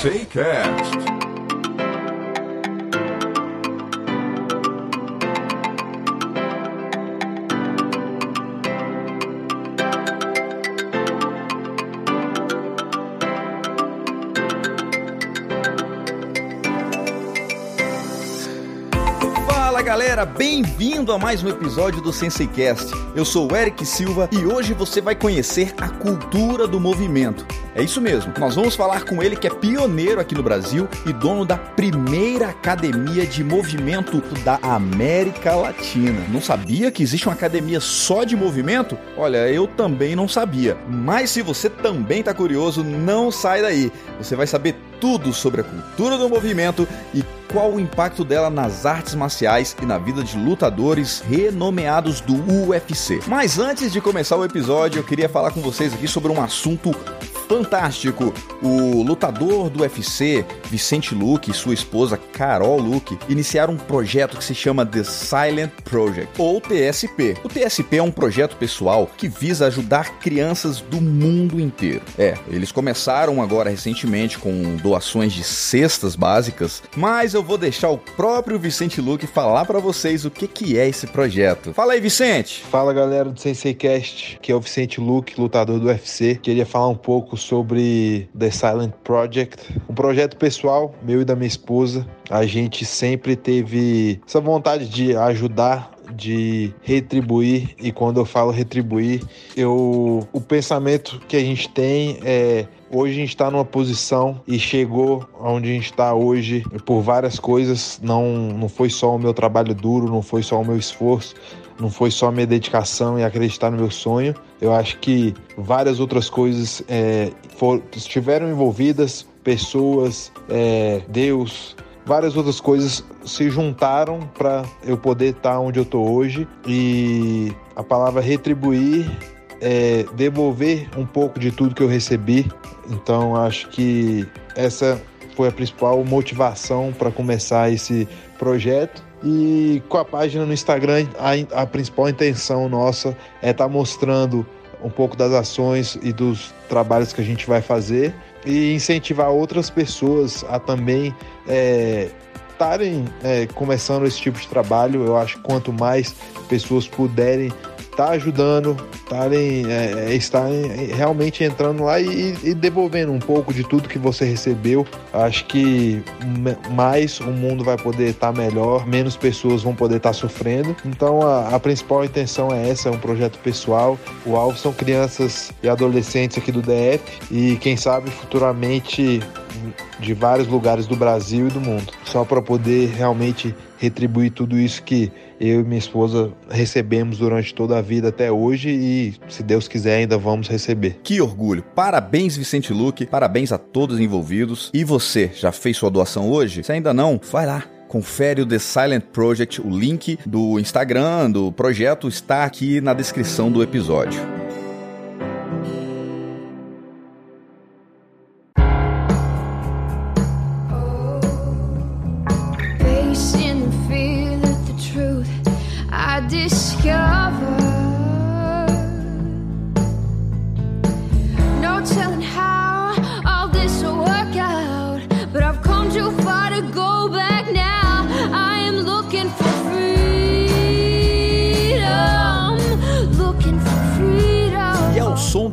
Sensei Cast. galera, bem-vindo a mais um episódio do SenseiCast. Eu sou o Eric Silva e hoje você vai conhecer a cultura do movimento. É isso mesmo, nós vamos falar com ele que é pioneiro aqui no Brasil e dono da primeira academia de movimento da América Latina. Não sabia que existe uma academia só de movimento? Olha, eu também não sabia. Mas se você também está curioso, não sai daí. Você vai saber tudo sobre a cultura do movimento e qual o impacto dela nas artes marciais e na vida de lutadores renomeados do UFC. Mas antes de começar o episódio, eu queria falar com vocês aqui sobre um assunto fantástico. O lutador do UFC, Vicente Luke, e sua esposa Carol Luke, iniciaram um projeto que se chama The Silent Project, ou TSP. O TSP é um projeto pessoal que visa ajudar crianças do mundo inteiro. É, eles começaram agora recentemente com doações de cestas básicas, mas eu vou deixar o próprio Vicente Luke falar para vocês o que, que é esse projeto. Fala aí, Vicente! Fala galera do Sensei Cast, que é o Vicente Luke, lutador do UFC. Queria falar um pouco sobre The Silent Project, um projeto pessoal meu e da minha esposa. A gente sempre teve essa vontade de ajudar de retribuir e quando eu falo retribuir, eu o pensamento que a gente tem é Hoje a gente está numa posição e chegou onde a gente está hoje por várias coisas. Não, não foi só o meu trabalho duro, não foi só o meu esforço, não foi só a minha dedicação e acreditar no meu sonho. Eu acho que várias outras coisas é, for, estiveram envolvidas, pessoas, é, Deus, várias outras coisas se juntaram para eu poder estar tá onde eu estou hoje. E a palavra retribuir é devolver um pouco de tudo que eu recebi. Então acho que essa foi a principal motivação para começar esse projeto. E com a página no Instagram, a, a principal intenção nossa é estar tá mostrando um pouco das ações e dos trabalhos que a gente vai fazer e incentivar outras pessoas a também estarem é, é, começando esse tipo de trabalho. Eu acho que quanto mais pessoas puderem tá ajudando, estarem, é, é, estarem realmente entrando lá e, e, devolvendo um pouco de tudo que você recebeu. Acho que mais o mundo vai poder estar tá melhor, menos pessoas vão poder estar tá sofrendo. Então a, a, principal intenção é essa, é um projeto pessoal. O alvo são crianças e adolescentes aqui do DF e quem sabe futuramente de vários lugares do Brasil e do mundo, só para poder realmente retribuir tudo isso que eu e minha esposa recebemos durante toda a vida até hoje e, se Deus quiser, ainda vamos receber. Que orgulho! Parabéns, Vicente Luque, parabéns a todos envolvidos. E você, já fez sua doação hoje? Se ainda não, vai lá confere o The Silent Project. O link do Instagram do projeto está aqui na descrição do episódio.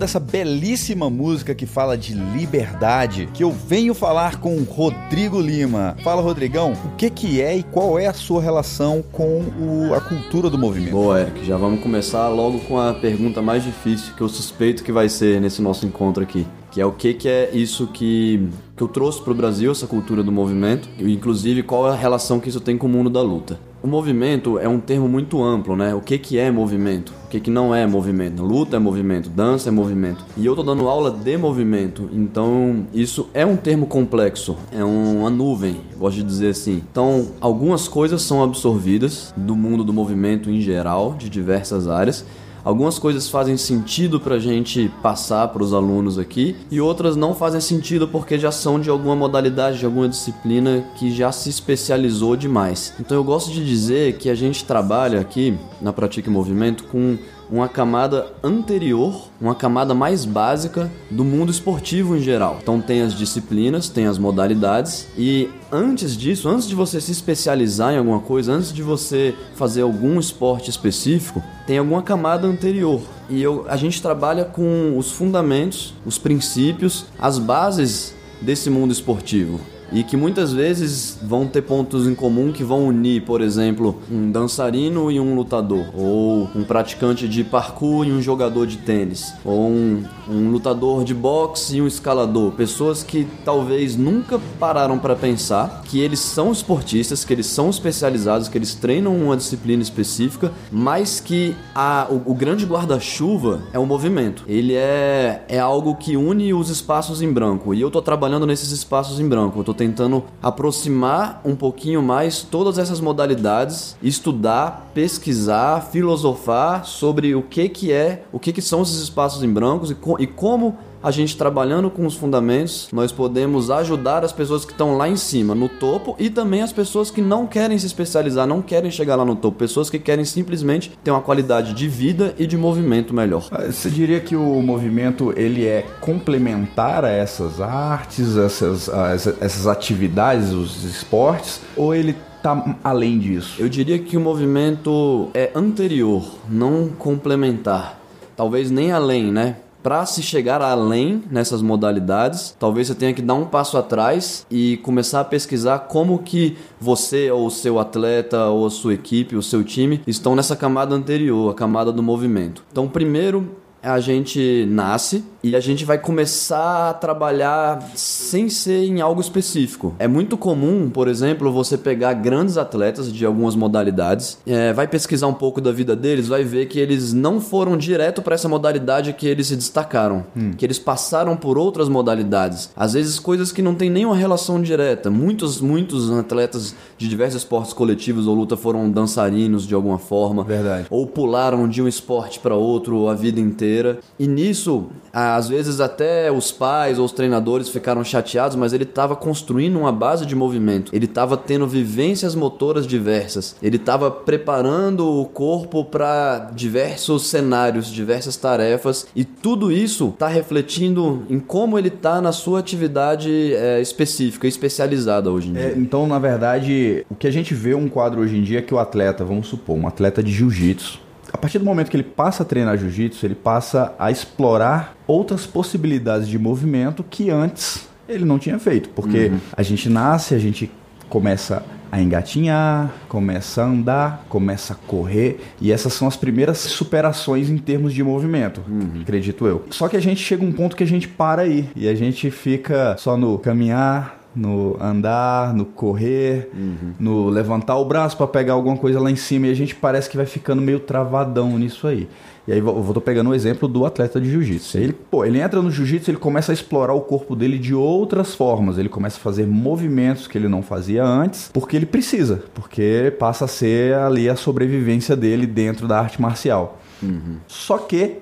Dessa belíssima música que fala de liberdade, que eu venho falar com Rodrigo Lima. Fala, Rodrigão, o que que é e qual é a sua relação com o, a cultura do movimento? Boa, Eric, já vamos começar logo com a pergunta mais difícil que eu suspeito que vai ser nesse nosso encontro aqui que é o que, que é isso que, que eu trouxe para o Brasil, essa cultura do movimento, e inclusive qual é a relação que isso tem com o mundo da luta. O movimento é um termo muito amplo, né? O que, que é movimento? O que, que não é movimento? Luta é movimento, dança é movimento. E eu tô dando aula de movimento, então isso é um termo complexo, é uma nuvem, gosto de dizer assim. Então, algumas coisas são absorvidas do mundo do movimento em geral, de diversas áreas, Algumas coisas fazem sentido para a gente passar para os alunos aqui e outras não fazem sentido porque já são de alguma modalidade, de alguma disciplina que já se especializou demais. Então eu gosto de dizer que a gente trabalha aqui na Pratique Movimento com uma camada anterior, uma camada mais básica do mundo esportivo em geral. Então tem as disciplinas, tem as modalidades e antes disso, antes de você se especializar em alguma coisa, antes de você fazer algum esporte específico, tem alguma camada anterior. E eu, a gente trabalha com os fundamentos, os princípios, as bases desse mundo esportivo e que muitas vezes vão ter pontos em comum que vão unir, por exemplo, um dançarino e um lutador, ou um praticante de parkour e um jogador de tênis, ou um, um lutador de boxe e um escalador. Pessoas que talvez nunca pararam para pensar que eles são esportistas, que eles são especializados, que eles treinam uma disciplina específica, mas que a, o, o grande guarda-chuva é o movimento. Ele é, é algo que une os espaços em branco. E eu tô trabalhando nesses espaços em branco. Eu tô tentando aproximar um pouquinho mais todas essas modalidades, estudar, pesquisar, filosofar sobre o que que é, o que que são esses espaços em brancos e, co e como a gente trabalhando com os fundamentos, nós podemos ajudar as pessoas que estão lá em cima, no topo, e também as pessoas que não querem se especializar, não querem chegar lá no topo, pessoas que querem simplesmente ter uma qualidade de vida e de movimento melhor. Ah, você diria que o movimento ele é complementar a essas artes, essas, essas atividades, os esportes, ou ele está além disso? Eu diria que o movimento é anterior, não complementar. Talvez nem além, né? Para se chegar além nessas modalidades, talvez você tenha que dar um passo atrás e começar a pesquisar como que você ou o seu atleta ou a sua equipe, o seu time estão nessa camada anterior, a camada do movimento. Então, primeiro a gente nasce e a gente vai começar a trabalhar sem ser em algo específico. É muito comum, por exemplo, você pegar grandes atletas de algumas modalidades, é, vai pesquisar um pouco da vida deles, vai ver que eles não foram direto para essa modalidade que eles se destacaram, hum. que eles passaram por outras modalidades. Às vezes coisas que não tem nenhuma relação direta. Muitos, muitos atletas de diversos esportes coletivos ou luta foram dançarinos de alguma forma, verdade, ou pularam de um esporte para outro a vida inteira. E nisso às vezes até os pais ou os treinadores ficaram chateados, mas ele estava construindo uma base de movimento. Ele estava tendo vivências motoras diversas. Ele estava preparando o corpo para diversos cenários, diversas tarefas e tudo isso está refletindo em como ele está na sua atividade é, específica, especializada hoje em dia. É, então, na verdade, o que a gente vê um quadro hoje em dia é que o atleta, vamos supor, um atleta de jiu-jitsu, a partir do momento que ele passa a treinar jiu-jitsu, ele passa a explorar outras possibilidades de movimento que antes ele não tinha feito. Porque uhum. a gente nasce, a gente começa a engatinhar, começa a andar, começa a correr, e essas são as primeiras superações em termos de movimento, uhum. acredito eu. Só que a gente chega a um ponto que a gente para aí, e a gente fica só no caminhar, no andar, no correr, uhum. no levantar o braço para pegar alguma coisa lá em cima e a gente parece que vai ficando meio travadão nisso aí. E aí eu tô pegando o exemplo do atleta de jiu-jitsu. Ele, pô, ele entra no jiu-jitsu, ele começa a explorar o corpo dele de outras formas. Ele começa a fazer movimentos que ele não fazia antes, porque ele precisa, porque passa a ser ali a sobrevivência dele dentro da arte marcial. Uhum. Só que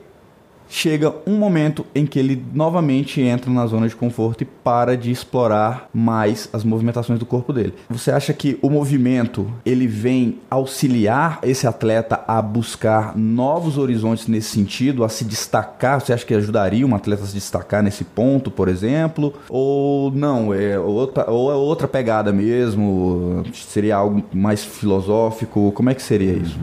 chega um momento em que ele novamente entra na zona de conforto e para de explorar mais as movimentações do corpo dele. Você acha que o movimento ele vem auxiliar esse atleta a buscar novos horizontes nesse sentido, a se destacar? Você acha que ajudaria um atleta a se destacar nesse ponto, por exemplo? Ou não, é outra, ou é outra pegada mesmo? Seria algo mais filosófico? Como é que seria isso?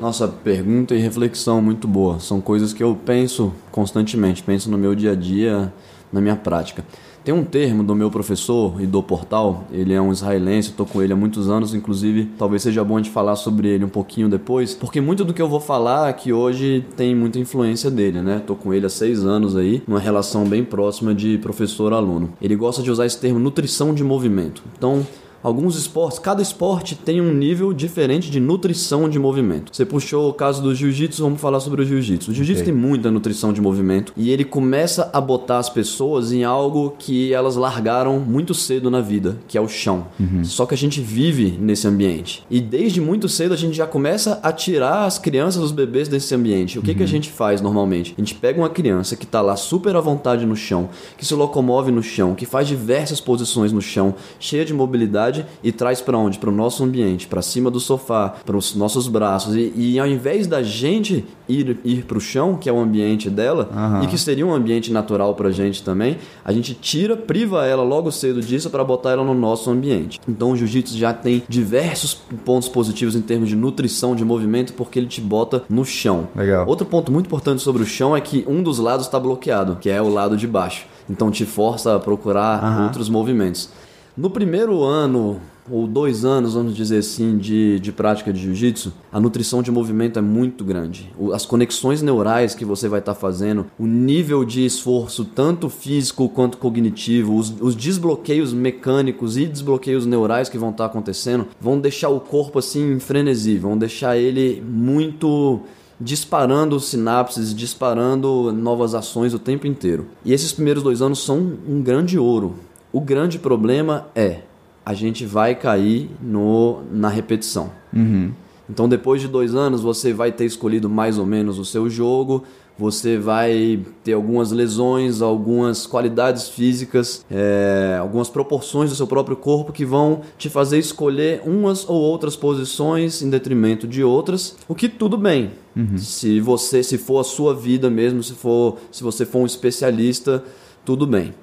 Nossa, pergunta e reflexão muito boa. São coisas que eu penso constantemente, penso no meu dia a dia, na minha prática. Tem um termo do meu professor e do portal, ele é um israelense, estou com ele há muitos anos, inclusive talvez seja bom de falar sobre ele um pouquinho depois, porque muito do que eu vou falar aqui hoje tem muita influência dele, né? Estou com ele há seis anos aí, uma relação bem próxima de professor-aluno. Ele gosta de usar esse termo nutrição de movimento. Então, Alguns esportes, cada esporte tem um nível diferente de nutrição de movimento. Você puxou o caso do jiu-jitsu, vamos falar sobre o jiu-jitsu. O jiu-jitsu okay. tem muita nutrição de movimento e ele começa a botar as pessoas em algo que elas largaram muito cedo na vida, que é o chão. Uhum. Só que a gente vive nesse ambiente. E desde muito cedo a gente já começa a tirar as crianças, os bebês desse ambiente. O que, uhum. que a uhum. gente faz normalmente? A gente pega uma criança que está lá super à vontade no chão, que se locomove no chão, que faz diversas posições no chão, cheia de mobilidade e traz para onde? Para o nosso ambiente, para cima do sofá, para os nossos braços. E, e, ao invés da gente ir, ir para o chão, que é o ambiente dela, uhum. e que seria um ambiente natural para gente também, a gente tira, priva ela logo cedo disso para botar ela no nosso ambiente. Então o jiu-jitsu já tem diversos pontos positivos em termos de nutrição, de movimento, porque ele te bota no chão. Legal. Outro ponto muito importante sobre o chão é que um dos lados está bloqueado, que é o lado de baixo. Então te força a procurar uhum. outros movimentos. No primeiro ano ou dois anos, vamos dizer assim, de, de prática de jiu-jitsu, a nutrição de movimento é muito grande. As conexões neurais que você vai estar tá fazendo, o nível de esforço, tanto físico quanto cognitivo, os, os desbloqueios mecânicos e desbloqueios neurais que vão estar tá acontecendo, vão deixar o corpo assim em frenesi, vão deixar ele muito disparando sinapses, disparando novas ações o tempo inteiro. E esses primeiros dois anos são um grande ouro. O grande problema é a gente vai cair no, na repetição. Uhum. Então, depois de dois anos, você vai ter escolhido mais ou menos o seu jogo, você vai ter algumas lesões, algumas qualidades físicas, é, algumas proporções do seu próprio corpo que vão te fazer escolher umas ou outras posições em detrimento de outras, o que tudo bem. Uhum. Se você, se for a sua vida mesmo, se for, se você for um especialista, tudo bem.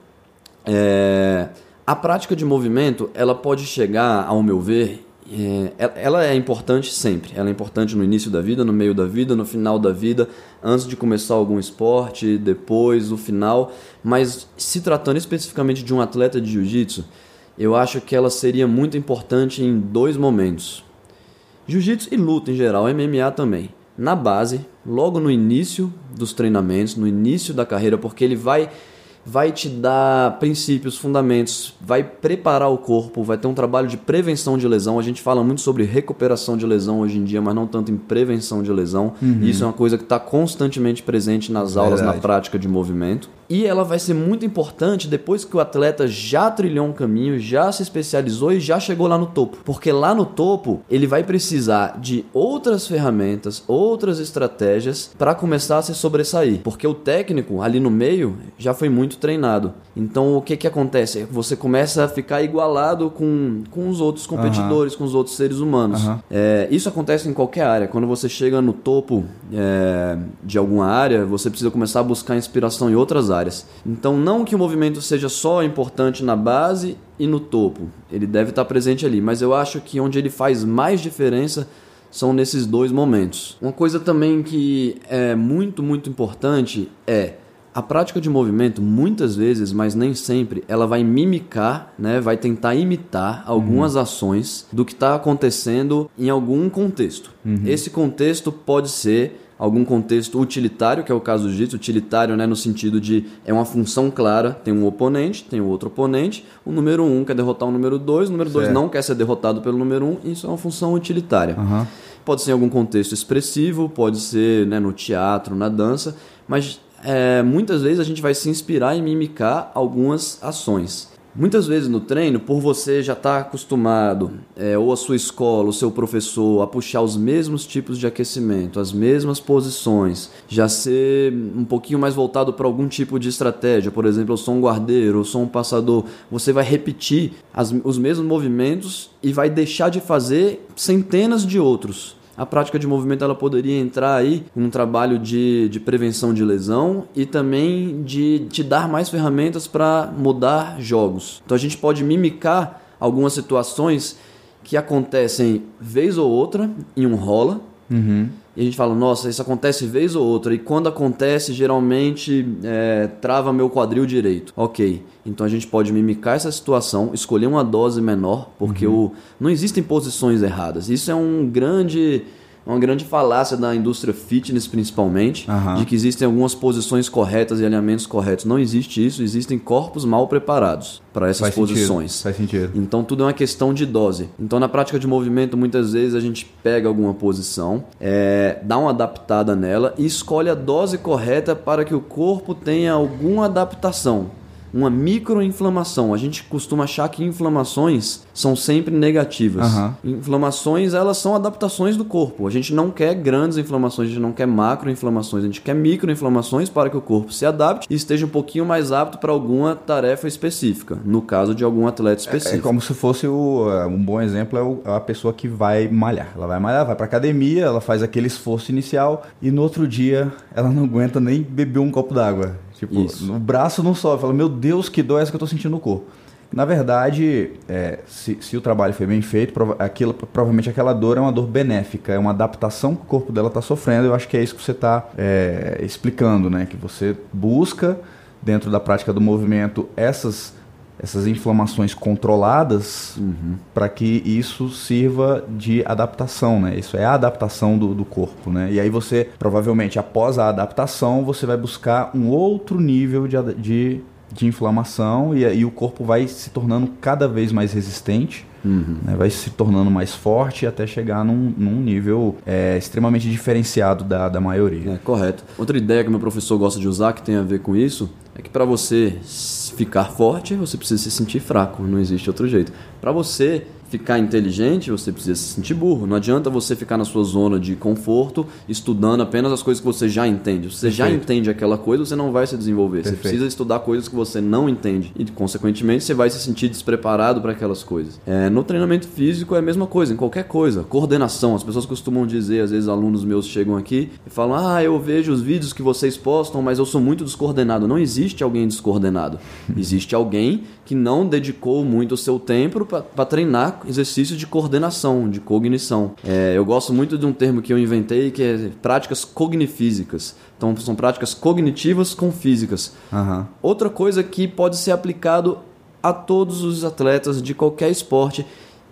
É, a prática de movimento, ela pode chegar, ao meu ver, é, ela é importante sempre. Ela é importante no início da vida, no meio da vida, no final da vida, antes de começar algum esporte, depois, o final. Mas se tratando especificamente de um atleta de jiu-jitsu, eu acho que ela seria muito importante em dois momentos: jiu-jitsu e luta em geral, MMA também. Na base, logo no início dos treinamentos, no início da carreira, porque ele vai vai te dar princípios, fundamentos, vai preparar o corpo, vai ter um trabalho de prevenção de lesão. A gente fala muito sobre recuperação de lesão hoje em dia, mas não tanto em prevenção de lesão. Uhum. Isso é uma coisa que está constantemente presente nas aulas, Verdade. na prática de movimento. E ela vai ser muito importante depois que o atleta já trilhou um caminho, já se especializou e já chegou lá no topo. Porque lá no topo, ele vai precisar de outras ferramentas, outras estratégias para começar a se sobressair. Porque o técnico ali no meio já foi muito treinado. Então o que que acontece? Você começa a ficar igualado com, com os outros competidores, uhum. com os outros seres humanos. Uhum. É, isso acontece em qualquer área. Quando você chega no topo é, de alguma área, você precisa começar a buscar inspiração em outras áreas áreas. Então, não que o movimento seja só importante na base e no topo, ele deve estar presente ali, mas eu acho que onde ele faz mais diferença são nesses dois momentos. Uma coisa também que é muito, muito importante é a prática de movimento, muitas vezes, mas nem sempre, ela vai mimicar, né, vai tentar imitar algumas uhum. ações do que está acontecendo em algum contexto. Uhum. Esse contexto pode ser algum contexto utilitário, que é o caso do jiu-jitsu, utilitário né, no sentido de é uma função clara, tem um oponente, tem outro oponente, o número 1 um quer derrotar o número 2, o número 2 não quer ser derrotado pelo número 1, um, isso é uma função utilitária. Uhum. Pode ser em algum contexto expressivo, pode ser né, no teatro, na dança, mas é, muitas vezes a gente vai se inspirar e mimicar algumas ações. Muitas vezes no treino, por você já estar tá acostumado, é, ou a sua escola, o seu professor, a puxar os mesmos tipos de aquecimento, as mesmas posições, já ser um pouquinho mais voltado para algum tipo de estratégia, por exemplo, eu sou um guardeiro, eu sou um passador, você vai repetir as, os mesmos movimentos e vai deixar de fazer centenas de outros a prática de movimento ela poderia entrar aí num trabalho de, de prevenção de lesão e também de te dar mais ferramentas para mudar jogos. Então a gente pode mimicar algumas situações que acontecem vez ou outra em um rola. Uhum e a gente fala, nossa, isso acontece vez ou outra, e quando acontece, geralmente é, trava meu quadril direito. Ok, então a gente pode mimicar essa situação, escolher uma dose menor, porque uhum. o, não existem posições erradas. Isso é um grande uma grande falácia da indústria fitness, principalmente, uhum. de que existem algumas posições corretas e alinhamentos corretos. Não existe isso, existem corpos mal preparados para essas Faz posições. Sentido. Faz sentido. Então tudo é uma questão de dose. Então na prática de movimento, muitas vezes a gente pega alguma posição, é, dá uma adaptada nela e escolhe a dose correta para que o corpo tenha alguma adaptação uma microinflamação. A gente costuma achar que inflamações são sempre negativas. Aham. Inflamações, elas são adaptações do corpo. A gente não quer grandes inflamações, a gente não quer macroinflamações, a gente quer microinflamações para que o corpo se adapte e esteja um pouquinho mais apto para alguma tarefa específica, no caso de algum atleta É específico. como se fosse o, é, um bom exemplo é é a pessoa que vai malhar. Ela vai malhar, vai pra academia, ela faz aquele esforço inicial e no outro dia ela não aguenta nem beber um copo d'água. Tipo, Isso. o braço não sobe. Fala, meu Deus, que dor é essa que eu tô sentindo no corpo. Na verdade, é, se, se o trabalho foi bem feito, prova- aquilo, provavelmente aquela dor é uma dor benéfica, é uma adaptação que o corpo dela está sofrendo. Eu acho que é isso que você está explicando, né? Que você busca, dentro da prática do movimento, essas, essas inflamações controladas para que isso sirva de adaptação, né? Isso é a adaptação do, do corpo, né? E aí você, provavelmente, após a adaptação, você vai buscar um outro nível de, de, de inflamação e aí o corpo vai se tornando cada vez mais resistente, né? vai se tornando mais forte até chegar num, num nível é, extremamente diferenciado da, da maioria. É, correto. Outra ideia que meu professor gosta de usar que tem a ver com isso é que para você ficar forte, você precisa se sentir fraco, não existe outro jeito. Para você ficar inteligente, você precisa se sentir burro. Não adianta você ficar na sua zona de conforto estudando apenas as coisas que você já entende. Se você já Perfeito. entende aquela coisa, você não vai se desenvolver. Você Perfeito. precisa estudar coisas que você não entende e, consequentemente, você vai se sentir despreparado para aquelas coisas. É, no treinamento físico é a mesma coisa, em qualquer coisa. Coordenação. As pessoas costumam dizer, às vezes alunos meus chegam aqui e falam: Ah, eu vejo os vídeos que vocês postam, mas eu sou muito descoordenado. Não existe alguém descoordenado. Existe alguém que não dedicou muito o seu tempo para treinar exercícios de coordenação, de cognição. É, eu gosto muito de um termo que eu inventei que é práticas cognifísicas. Então, são práticas cognitivas com físicas. Aham. Outra coisa que pode ser aplicado a todos os atletas de qualquer esporte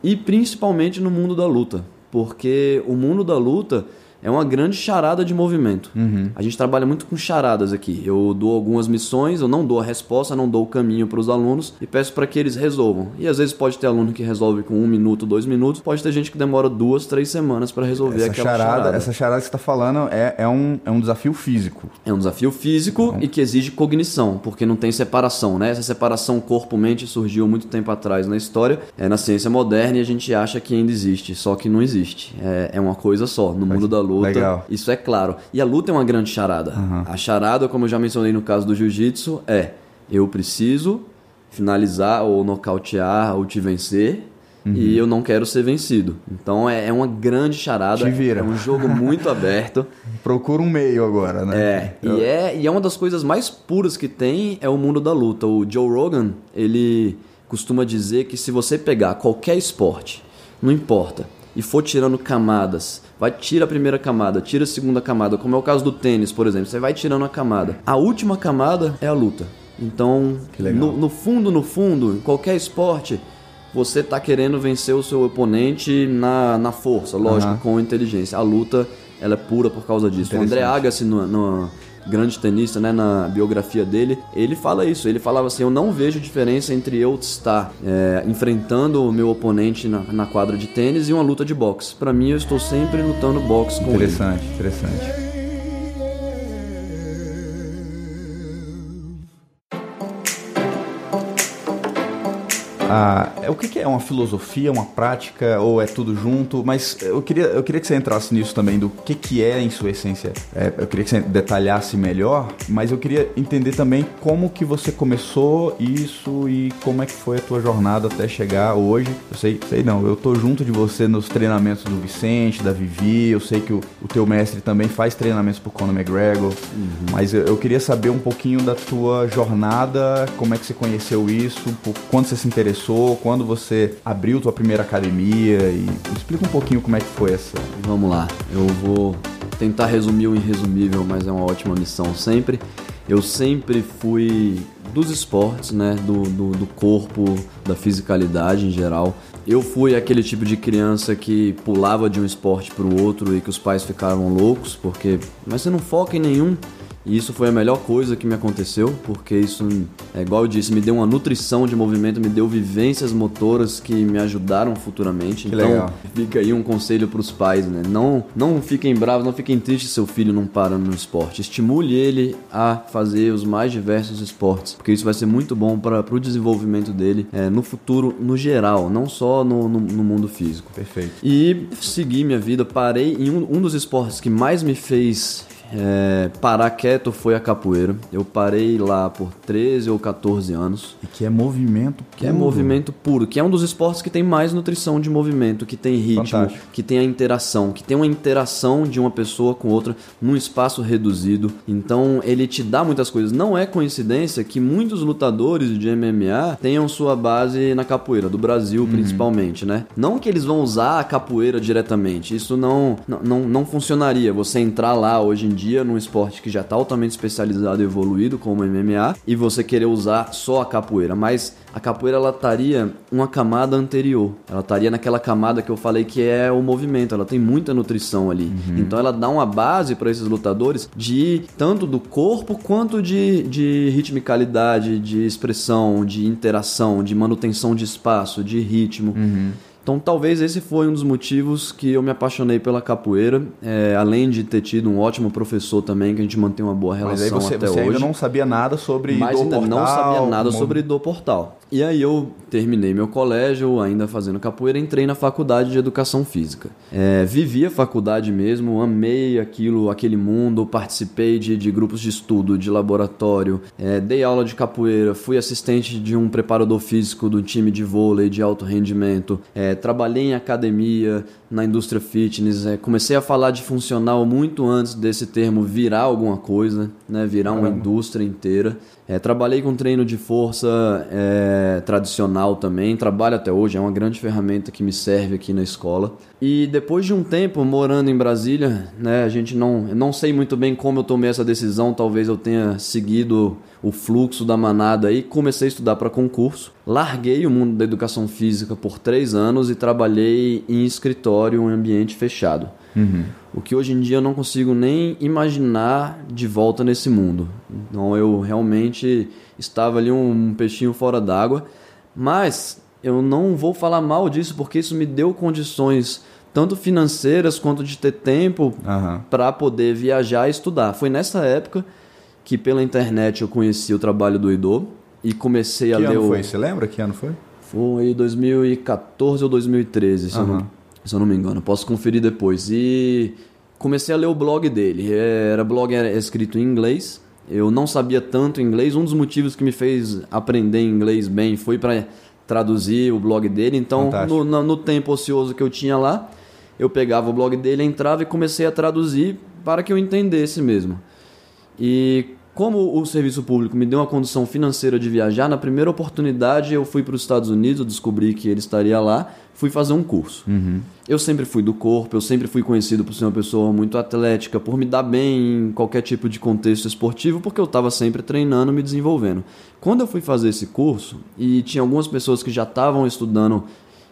e principalmente no mundo da luta, porque o mundo da luta é uma grande charada de movimento. A gente trabalha muito com charadas aqui. Eu dou algumas missões, eu não dou a resposta, não dou o caminho para os alunos e peço para que eles resolvam. E às vezes pode ter aluno que resolve com um minuto, dois minutos, pode ter gente que demora duas, três semanas para resolver Essa aquela charada, charada. essa charada que você está falando é, é, um, é um desafio físico. É um desafio físico e que exige cognição, porque não tem separação, né? Essa separação corpo-mente surgiu muito tempo atrás na história, é na ciência moderna e a gente acha que ainda existe, só que não existe. É, é uma coisa só, no mundo da luta. legal. Isso é claro. E a luta é uma grande charada. A charada, como eu já mencionei no caso do jiu-jitsu, é eu preciso finalizar ou nocautear ou te vencer. E eu não quero ser vencido. Então é, é uma grande charada. Te vira. É um jogo muito aberto. Procura um meio agora, né? É, e é, e é uma das coisas mais puras que tem é o mundo da luta. O Joe Rogan, ele costuma dizer que se você pegar qualquer esporte, não importa, e for tirando camadas, vai tira a primeira camada, tira a segunda camada, como é o caso do tênis, por exemplo, você vai tirando a camada. A última camada é a luta. Então, no, no fundo, no fundo, em qualquer esporte, você tá querendo vencer o seu oponente na, na força, lógico, Aham. com inteligência. A luta, ela é pura por causa disso. O André. Agassi, no, no grande tenista, né, na biografia dele, ele fala isso. Ele falava assim: Eu não vejo diferença entre eu estar é, enfrentando o meu oponente na, na quadra de tênis e uma luta de boxe. Pra mim, eu estou sempre lutando boxe com ele. Interessante, interessante. Ah, é, o que, que é uma filosofia, uma prática ou é tudo junto? Mas eu queria, eu queria que você entrasse nisso também do que, que é em sua essência. É, eu queria que você detalhasse melhor, mas eu queria entender também como que você começou isso e como é que foi a tua jornada até chegar hoje. Eu sei, sei não, eu tô junto de você nos treinamentos do Vicente, da Vivi, eu sei que o, o teu mestre também faz treinamentos pro Conor McGregor, mas eu, eu queria saber um pouquinho da tua jornada, como é que você conheceu isso, por, quando você se interessou, quando você abriu tua primeira academia e explica um pouquinho como é que foi essa. Vamos lá, eu vou tentar resumir o irresumível, mas é uma ótima missão sempre. Eu sempre fui dos esportes, né? Do, do, do corpo, da fisicalidade em geral. Eu fui aquele tipo de criança que pulava de um esporte para o outro e que os pais ficavam loucos, porque. Mas você não foca em nenhum. E isso foi a melhor coisa que me aconteceu, porque isso, é igual eu disse, me deu uma nutrição de movimento, me deu vivências motoras que me ajudaram futuramente. Que então, legal. fica aí um conselho pros pais, né? Não, não fiquem bravos, não fiquem tristes se seu filho não para no esporte. Estimule ele a fazer os mais diversos esportes, porque isso vai ser muito bom para o desenvolvimento dele é, no futuro, no geral, não só no, no, no mundo físico. Perfeito. E segui minha vida, parei em um, um dos esportes que mais me fez é, parar quieto foi a capoeira. Eu parei lá por 13 ou 14 anos. E que é movimento Que é movimento puro, que é um dos esportes que tem mais nutrição de movimento, que tem ritmo, Fantástico. que tem a interação, que tem uma interação de uma pessoa com outra num espaço reduzido. Então ele te dá muitas coisas. Não é coincidência que muitos lutadores de MMA tenham sua base na capoeira, do Brasil principalmente, né? Não que eles vão usar a capoeira diretamente, isso não, não, não, não funcionaria. Você entrar lá hoje em dia num esporte que já está altamente especializado e evoluído como o MMA e você querer usar só a capoeira, mas a capoeira ela estaria uma camada anterior. Ela estaria naquela camada que eu falei que é o movimento. Ela tem muita nutrição ali. Então ela dá uma base para esses lutadores de tanto do corpo quanto de, de ritmicalidade, de expressão, de interação, de manutenção de espaço, de ritmo. Então, talvez esse foi um dos motivos que eu me apaixonei pela capoeira, é, além de ter tido um ótimo professor também, que a gente mantém uma boa relação Mas aí você, até você hoje. ainda não sabia nada sobre Mas ainda não portal, sabia nada como- sobre do portal. E aí eu terminei meu colégio, ainda fazendo capoeira, entrei na faculdade de educação física. É, vivi a faculdade mesmo, amei aquilo, aquele mundo, participei de, de grupos de estudo, de laboratório, é, dei aula de capoeira, fui assistente de um preparador físico do time de vôlei de alto rendimento, é, trabalhei em academia, na indústria fitness, é, comecei a falar de funcional muito antes desse termo virar alguma coisa, né, virar uma indústria inteira. É, trabalhei com treino de força é, tradicional também, trabalho até hoje, é uma grande ferramenta que me serve aqui na escola. E depois de um tempo morando em Brasília, né, a gente não, não sei muito bem como eu tomei essa decisão, talvez eu tenha seguido o fluxo da manada aí, comecei a estudar para concurso. Larguei o mundo da educação física por três anos e trabalhei em escritório, em ambiente fechado. O que hoje em dia eu não consigo nem imaginar de volta nesse mundo. Então eu realmente estava ali um peixinho fora d'água, mas eu não vou falar mal disso porque isso me deu condições tanto financeiras quanto de ter tempo Aham. para poder viajar e estudar. Foi nessa época que pela internet eu conheci o trabalho do Idô e comecei a Que ler ano o foi? Você lembra que ano foi? foi 2014 ou 2013, se, eu não, se eu não me engano. Posso conferir depois. E comecei a ler o blog dele. É, Era blog era escrito em inglês. Eu não sabia tanto inglês. Um dos motivos que me fez aprender inglês bem foi para traduzir o blog dele. Então, no, no- no tempo ocioso que eu tinha lá, eu pegava o blog dele, entrava e comecei a traduzir para que eu entendesse mesmo. E como o serviço público me deu uma condição financeira de viajar, na primeira oportunidade eu fui para os Estados Unidos, eu descobri que ele estaria lá, fui fazer um curso. Eu sempre fui do corpo, eu sempre fui conhecido por ser uma pessoa muito atlética, por me dar bem em qualquer tipo de contexto esportivo, porque eu estava sempre treinando, me desenvolvendo. Quando eu fui fazer esse curso, e tinha algumas pessoas que já estavam estudando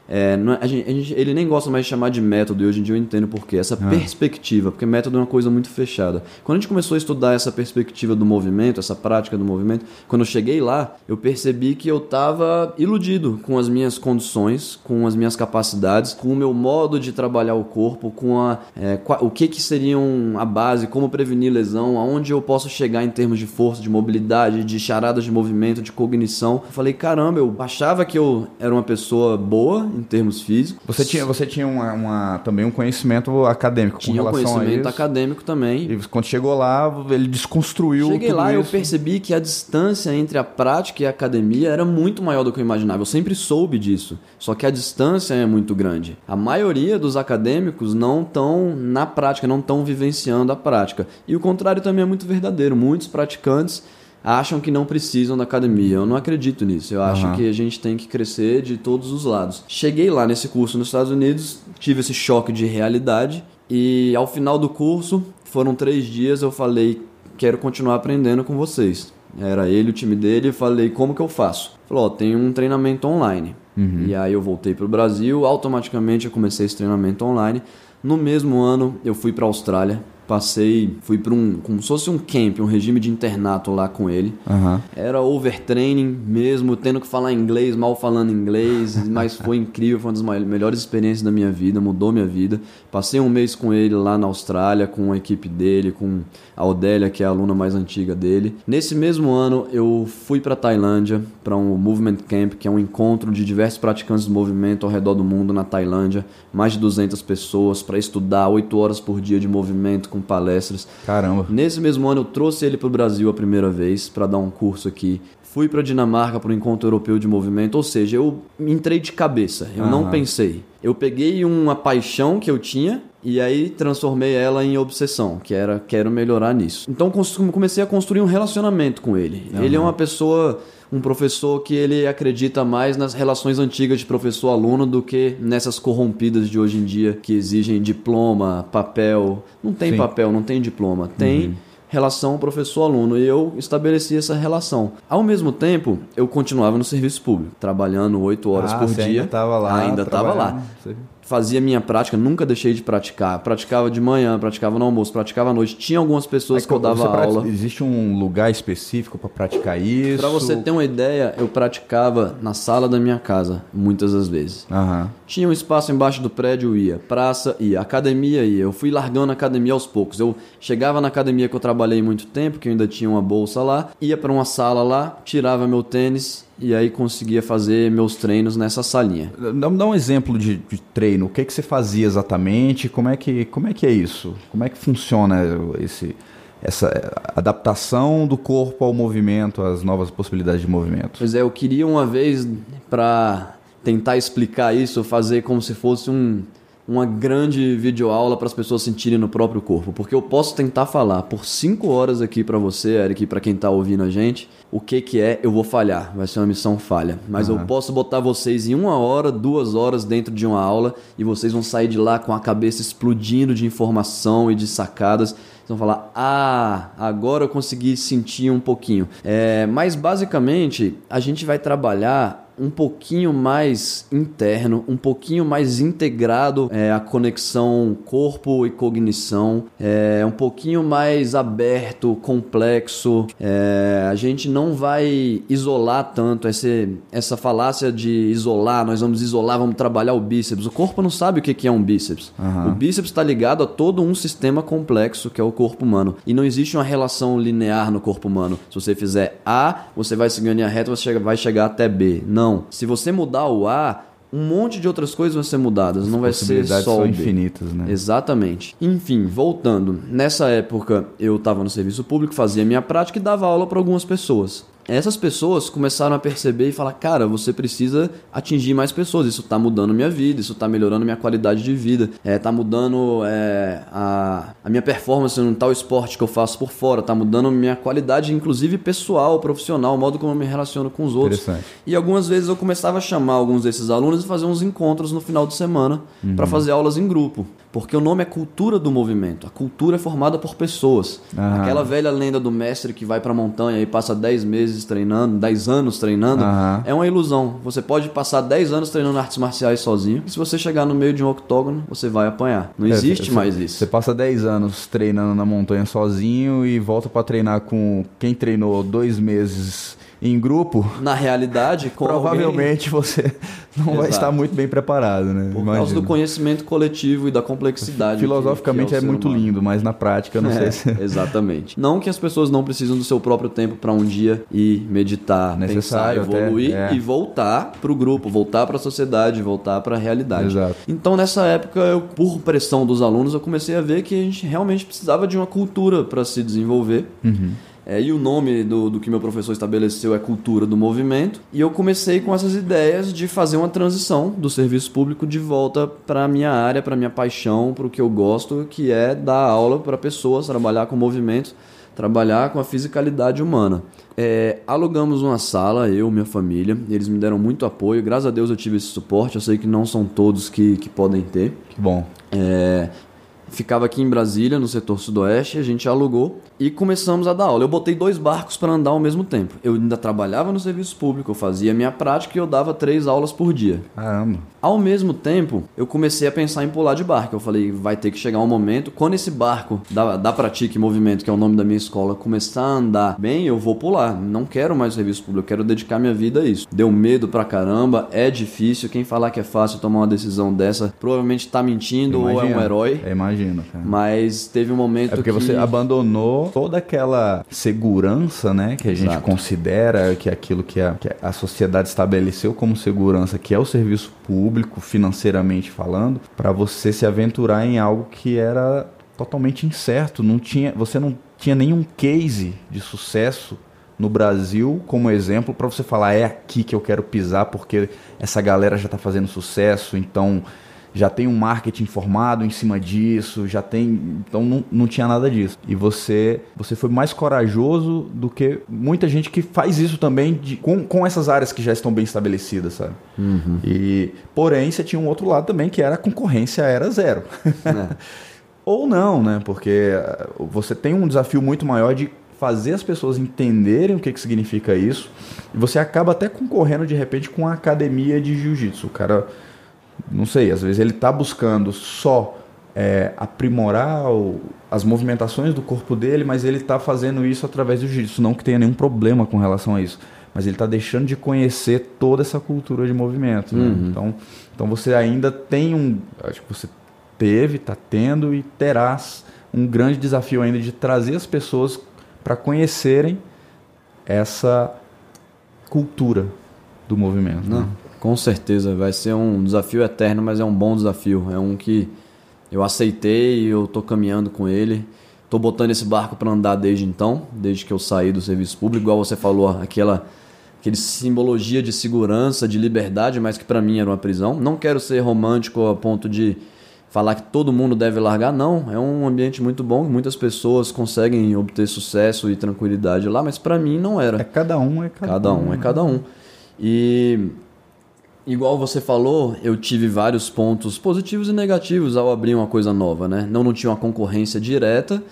é, não é- a gente- a gente- ele nem gosta mais de chamar de método, e hoje em dia eu entendo por quê. Essa perspectiva, porque método é uma coisa muito fechada. Quando a gente começou a estudar essa perspectiva do movimento, essa prática do movimento, quando eu cheguei lá, eu percebi que eu estava iludido com as minhas condições, com as minhas capacidades, com o meu modo de trabalhar o corpo, com a, é, o que, que seriam a base, como prevenir lesão, aonde eu posso chegar em termos de força, de mobilidade, de charadas de movimento, de cognição. Eu falei, caramba, eu achava que eu era uma pessoa boa em termos físicos. Você tinha, você tinha uma, uma- também um conhecimento acadêmico tinha com um relação a conhecimento isso. acadêmico também. E quando chegou lá, ele desconstruiu Cheguei tudo lá e eu percebi que a distância entre a prática e a academia era muito maior do que eu imaginava. Eu sempre soube disso. Só que a distância é muito grande. A maioria dos acadêmicos não estão na prática, não estão vivenciando a prática. E o contrário também é muito verdadeiro. Muitos praticantes acham que não precisam da academia. Eu não acredito nisso. Eu acho Aham. que a gente tem que crescer de todos os lados. Cheguei lá nesse curso nos Estados Unidos, tive esse choque de realidade e ao final do curso, foram três dias, eu falei, quero continuar aprendendo com vocês. Era ele, o time dele, eu falei, como que eu faço? Falou, ó, tem um treinamento online. E aí eu voltei pro Brasil, automaticamente eu comecei esse treinamento online. No mesmo ano, eu fui para a Austrália Passei, fui para um, como se fosse um camp, um regime de internato lá com ele. Aham. Era overtraining mesmo, tendo que falar inglês, mal falando inglês, mas foi incrível, foi uma das melhores experiências da minha vida, mudou minha vida. Passei um mês com ele lá na Austrália, com a equipe dele, com a Odélia, que é a aluna mais antiga dele. Nesse mesmo ano, eu fui para Tailândia, para um Movement Camp, que é um encontro de diversos praticantes do movimento ao redor do mundo na Tailândia, mais de 200 pessoas para estudar 8 horas por dia de movimento com palestras. Caramba. Nesse mesmo ano eu trouxe ele para o Brasil a primeira vez para dar um curso aqui. Fui para Dinamarca para o Encontro Europeu de Movimento, ou seja, eu entrei de cabeça, eu não Aham. pensei. Eu peguei uma paixão que eu tinha e aí transformei ela em obsessão, que era quero melhorar nisso. Então comecei a construir um relacionamento com ele. Ele é uma pessoa, um professor que ele acredita mais nas relações antigas de professor-aluno do que nessas corrompidas de hoje em dia que exigem diploma, papel. Não tem Sim. papel, não tem diploma, tem relação professor-aluno e eu estabeleci essa relação. Ao mesmo tempo, eu continuava no serviço público, trabalhando oito horas Ah, por dia. ainda tava lá. Ainda estava lá. Fazia minha prática, nunca deixei de praticar. Praticava de manhã, praticava no almoço, praticava à noite. Tinha algumas pessoas Aí, que eu dava aula. Existe um lugar específico para praticar isso? Pra você ter uma ideia, eu praticava na sala da minha casa, muitas das vezes. Aham. Tinha um espaço embaixo do prédio, ia. Praça, ia. Academia, ia. Eu fui largando a academia aos poucos. Eu chegava na academia que eu trabalhei muito tempo, que eu ainda tinha uma bolsa lá, ia para uma sala lá, tirava meu tênis e aí conseguia fazer meus treinos nessa salinha. Dá, dá um exemplo de, de treino. O que, que você fazia exatamente? Como é que, como é que é isso? Como é que funciona esse, essa adaptação do corpo ao movimento, às novas possibilidades de movimento? Pois é, eu queria uma vez para tentar explicar isso, fazer como se fosse um, uma grande videoaula para as pessoas sentirem no próprio corpo, porque eu posso tentar falar por cinco horas aqui para você, Eric, para quem tá ouvindo a gente, o que que é, eu vou falhar, vai ser uma missão falha, mas eu posso botar vocês em uma hora, duas horas dentro de uma aula e vocês vão sair de lá com a cabeça explodindo de informação e de sacadas. Vocês vão falar, ah, agora eu consegui sentir um pouquinho. É, mas basicamente a gente vai trabalhar um pouquinho mais interno, um pouquinho mais integrado é, a conexão corpo e cognição, é um pouquinho mais aberto, complexo. É, a gente não vai isolar tanto esse, essa falácia de isolar, nós vamos isolar, vamos trabalhar o bíceps. O corpo não sabe o que é um bíceps. Aham. O bíceps está ligado a todo um sistema complexo que é o corpo humano. E não existe uma relação linear no corpo humano. Se você fizer A, você vai seguir a linha reta, você vai chegar até B. Não. Se você mudar o A, um monte de outras coisas vão ser mudadas. Não vai ser só são infinitas, né? Exatamente. Enfim, voltando. Nessa época eu estava no serviço público, fazia minha prática e dava aula para algumas pessoas. Essas pessoas começaram a perceber e falar: cara, você precisa atingir mais pessoas. Isso está mudando minha vida, isso está melhorando minha qualidade de vida, é, tá mudando é, a, a minha performance no tal esporte que eu faço por fora, tá mudando minha qualidade, inclusive pessoal, profissional, o modo como eu me relaciono com os outros. E algumas vezes eu começava a chamar alguns desses alunos e fazer uns encontros no final de semana para fazer aulas em grupo. Porque o nome é cultura do movimento. A cultura é formada por pessoas. Aham. Aquela velha lenda do mestre que vai pra montanha e passa 10 meses treinando, 10 anos treinando, Aham. é uma ilusão. Você pode passar 10 anos treinando artes marciais sozinho, e se você chegar no meio de um octógono, você vai apanhar. Não É, existe você- mais isso. Você passa 10 anos treinando na montanha sozinho e volta pra treinar com quem treinou dois meses em grupo. Na realidade, com alguém- Provavelmente você não vai Exato. estar muito bem preparado, né? por causa do conhecimento coletivo e da complexidade. Filosoficamente que é, é, o muito humano. lindo, mas na prática eu não É, sei se. exatamente. Não que as pessoas não precisam do seu próprio tempo para um dia ir meditar, Necessário pensar, até, evoluir é. e voltar pro grupo, voltar para a sociedade, voltar para a realidade. Exato. Então nessa época, eu, por pressão dos alunos, eu comecei a ver que a gente realmente precisava de uma cultura para se desenvolver. Uhum. É, e o nome do, do que meu professor estabeleceu é Cultura do Movimento. E eu comecei com essas ideias de fazer uma transição do serviço público de volta para a minha área, para minha paixão, para o que eu gosto, que é dar aula para pessoas, trabalhar com movimento, trabalhar com a fisicalidade humana. É, alugamos uma sala, eu, minha família, eles me deram muito apoio. Graças a Deus eu tive esse suporte. Eu sei que não são todos que, que podem ter. Que bom. É, ficava aqui em Brasília, no setor sudoeste, a gente alugou e começamos a dar aula. Eu botei dois barcos para andar ao mesmo tempo. Eu ainda trabalhava no serviço público, eu fazia minha prática e eu dava três aulas por dia. Caramba. Ao mesmo tempo, eu comecei a pensar em pular de barco. Eu falei, vai ter que chegar um momento, quando esse barco da, da Pratique Movimento, que é o nome da minha escola, começar a andar bem, eu vou pular. Não quero mais serviço público, eu quero dedicar minha vida a isso. Deu medo pra caramba, é difícil. Quem falar que é fácil tomar uma decisão dessa, provavelmente tá mentindo ou é um herói. Imagino, cara. Mas teve um momento É porque que... você abandonou toda aquela segurança, né, que a gente Exato. considera que é aquilo que a, que a sociedade estabeleceu como segurança, que é o serviço público, financeiramente falando, para você se aventurar em algo que era totalmente incerto, não tinha, você não tinha nenhum case de sucesso no Brasil como exemplo para você falar é aqui que eu quero pisar porque essa galera já está fazendo sucesso, então já tem um marketing formado em cima disso, já tem. Então não, não tinha nada disso. E você você foi mais corajoso do que muita gente que faz isso também de, com, com essas áreas que já estão bem estabelecidas, sabe? E, porém, você tinha um outro lado também que era a concorrência era zero. É. Ou não, né? Porque eh, você tem um desafio muito maior de fazer as pessoas entenderem o que, que significa isso. E você acaba até concorrendo de repente com a academia de jiu-jitsu. O cara, não sei, às vezes ele está buscando só é, aprimorar o- as movimentações do corpo dele, mas ele está fazendo isso através do jiu-jitsu. Não que tenha nenhum problema com relação a isso. Mas ele está deixando de conhecer toda essa cultura de movimento. né? Uhum. Então, então você ainda tem um. Acho que você teve, está tendo e terás um grande desafio ainda de trazer as pessoas para conhecerem essa cultura do movimento. Não, né? Com certeza, vai ser um desafio eterno, mas é um bom desafio. É um que eu aceitei e eu tô caminhando com ele. Tô botando esse barco para andar desde então, desde que eu saí do serviço público, igual você falou, aquela aquele simbologia de segurança, de liberdade, mas que para mim era uma prisão. Não quero ser romântico a ponto de falar que todo mundo deve largar, não. É um ambiente muito bom, muitas pessoas conseguem obter sucesso e tranquilidade lá, mas para mim não era. É cada um, é cada, Cada um é cada um. E igual você falou, eu tive vários pontos positivos e negativos ao abrir uma coisa nova, né? Não, não tinha uma concorrência direta,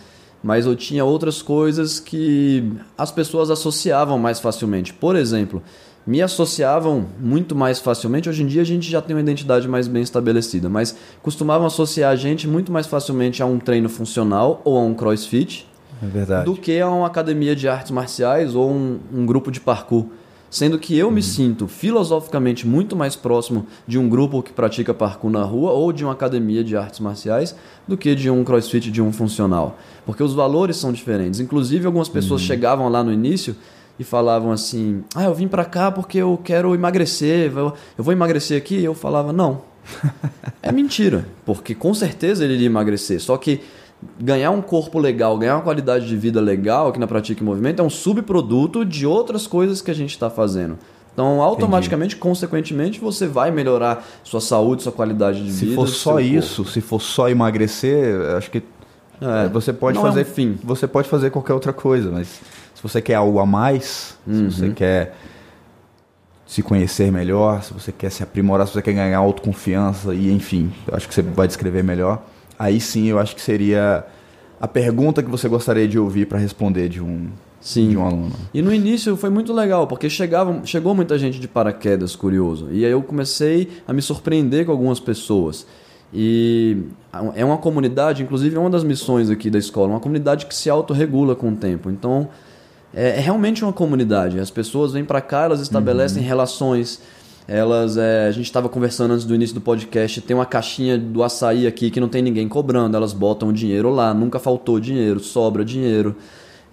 mas eu tinha outras coisas que as pessoas associavam mais facilmente. Por exemplo, me associavam muito mais facilmente. Hoje em dia a gente já tem uma identidade mais bem estabelecida, mas costumavam associar a gente muito mais facilmente a um treino funcional ou a um crossfit É do que a uma academia de artes marciais ou um, um grupo de parkour. Sendo que eu me sinto filosoficamente muito mais próximo de um grupo que pratica parkour na rua ou de uma academia de artes marciais do que de um crossfit, de um funcional. Porque os valores são diferentes. Inclusive, algumas pessoas chegavam lá no início e falavam assim: Ah, eu vim pra cá porque eu quero emagrecer, eu eu vou emagrecer aqui. E eu falava: Não. É mentira, porque com certeza ele iria emagrecer. Só que ganhar um corpo legal, ganhar uma qualidade de vida legal aqui na Pratique Movimento é um subproduto de outras coisas que a gente está fazendo. Então, automaticamente, consequentemente, você vai melhorar sua saúde, sua qualidade de Se vida. for seu só corpo. isso, se for só emagrecer, acho que É, você pode não é um fazer fim. Você pode fazer qualquer outra coisa, mas se você quer algo a mais, Uhum. se você quer se conhecer melhor, se você quer se aprimorar, se você quer ganhar autoconfiança e enfim, eu acho que você vai descrever melhor. Aí sim, eu acho que seria a pergunta que você gostaria de ouvir para responder de um Sim. de um aluno. E no início foi muito legal, porque chegava, chegou muita gente de paraquedas, curioso. E aí eu comecei a me surpreender com algumas pessoas. E é uma comunidade, inclusive é uma das missões aqui da escola, uma comunidade que se autorregula com o tempo. Então, é, é realmente uma comunidade. As pessoas vêm para cá, elas estabelecem relações. Elas, é, a gente estava conversando antes do início do podcast, tem uma caixinha do açaí aqui que não tem ninguém cobrando, elas botam o dinheiro lá, nunca faltou dinheiro, sobra dinheiro.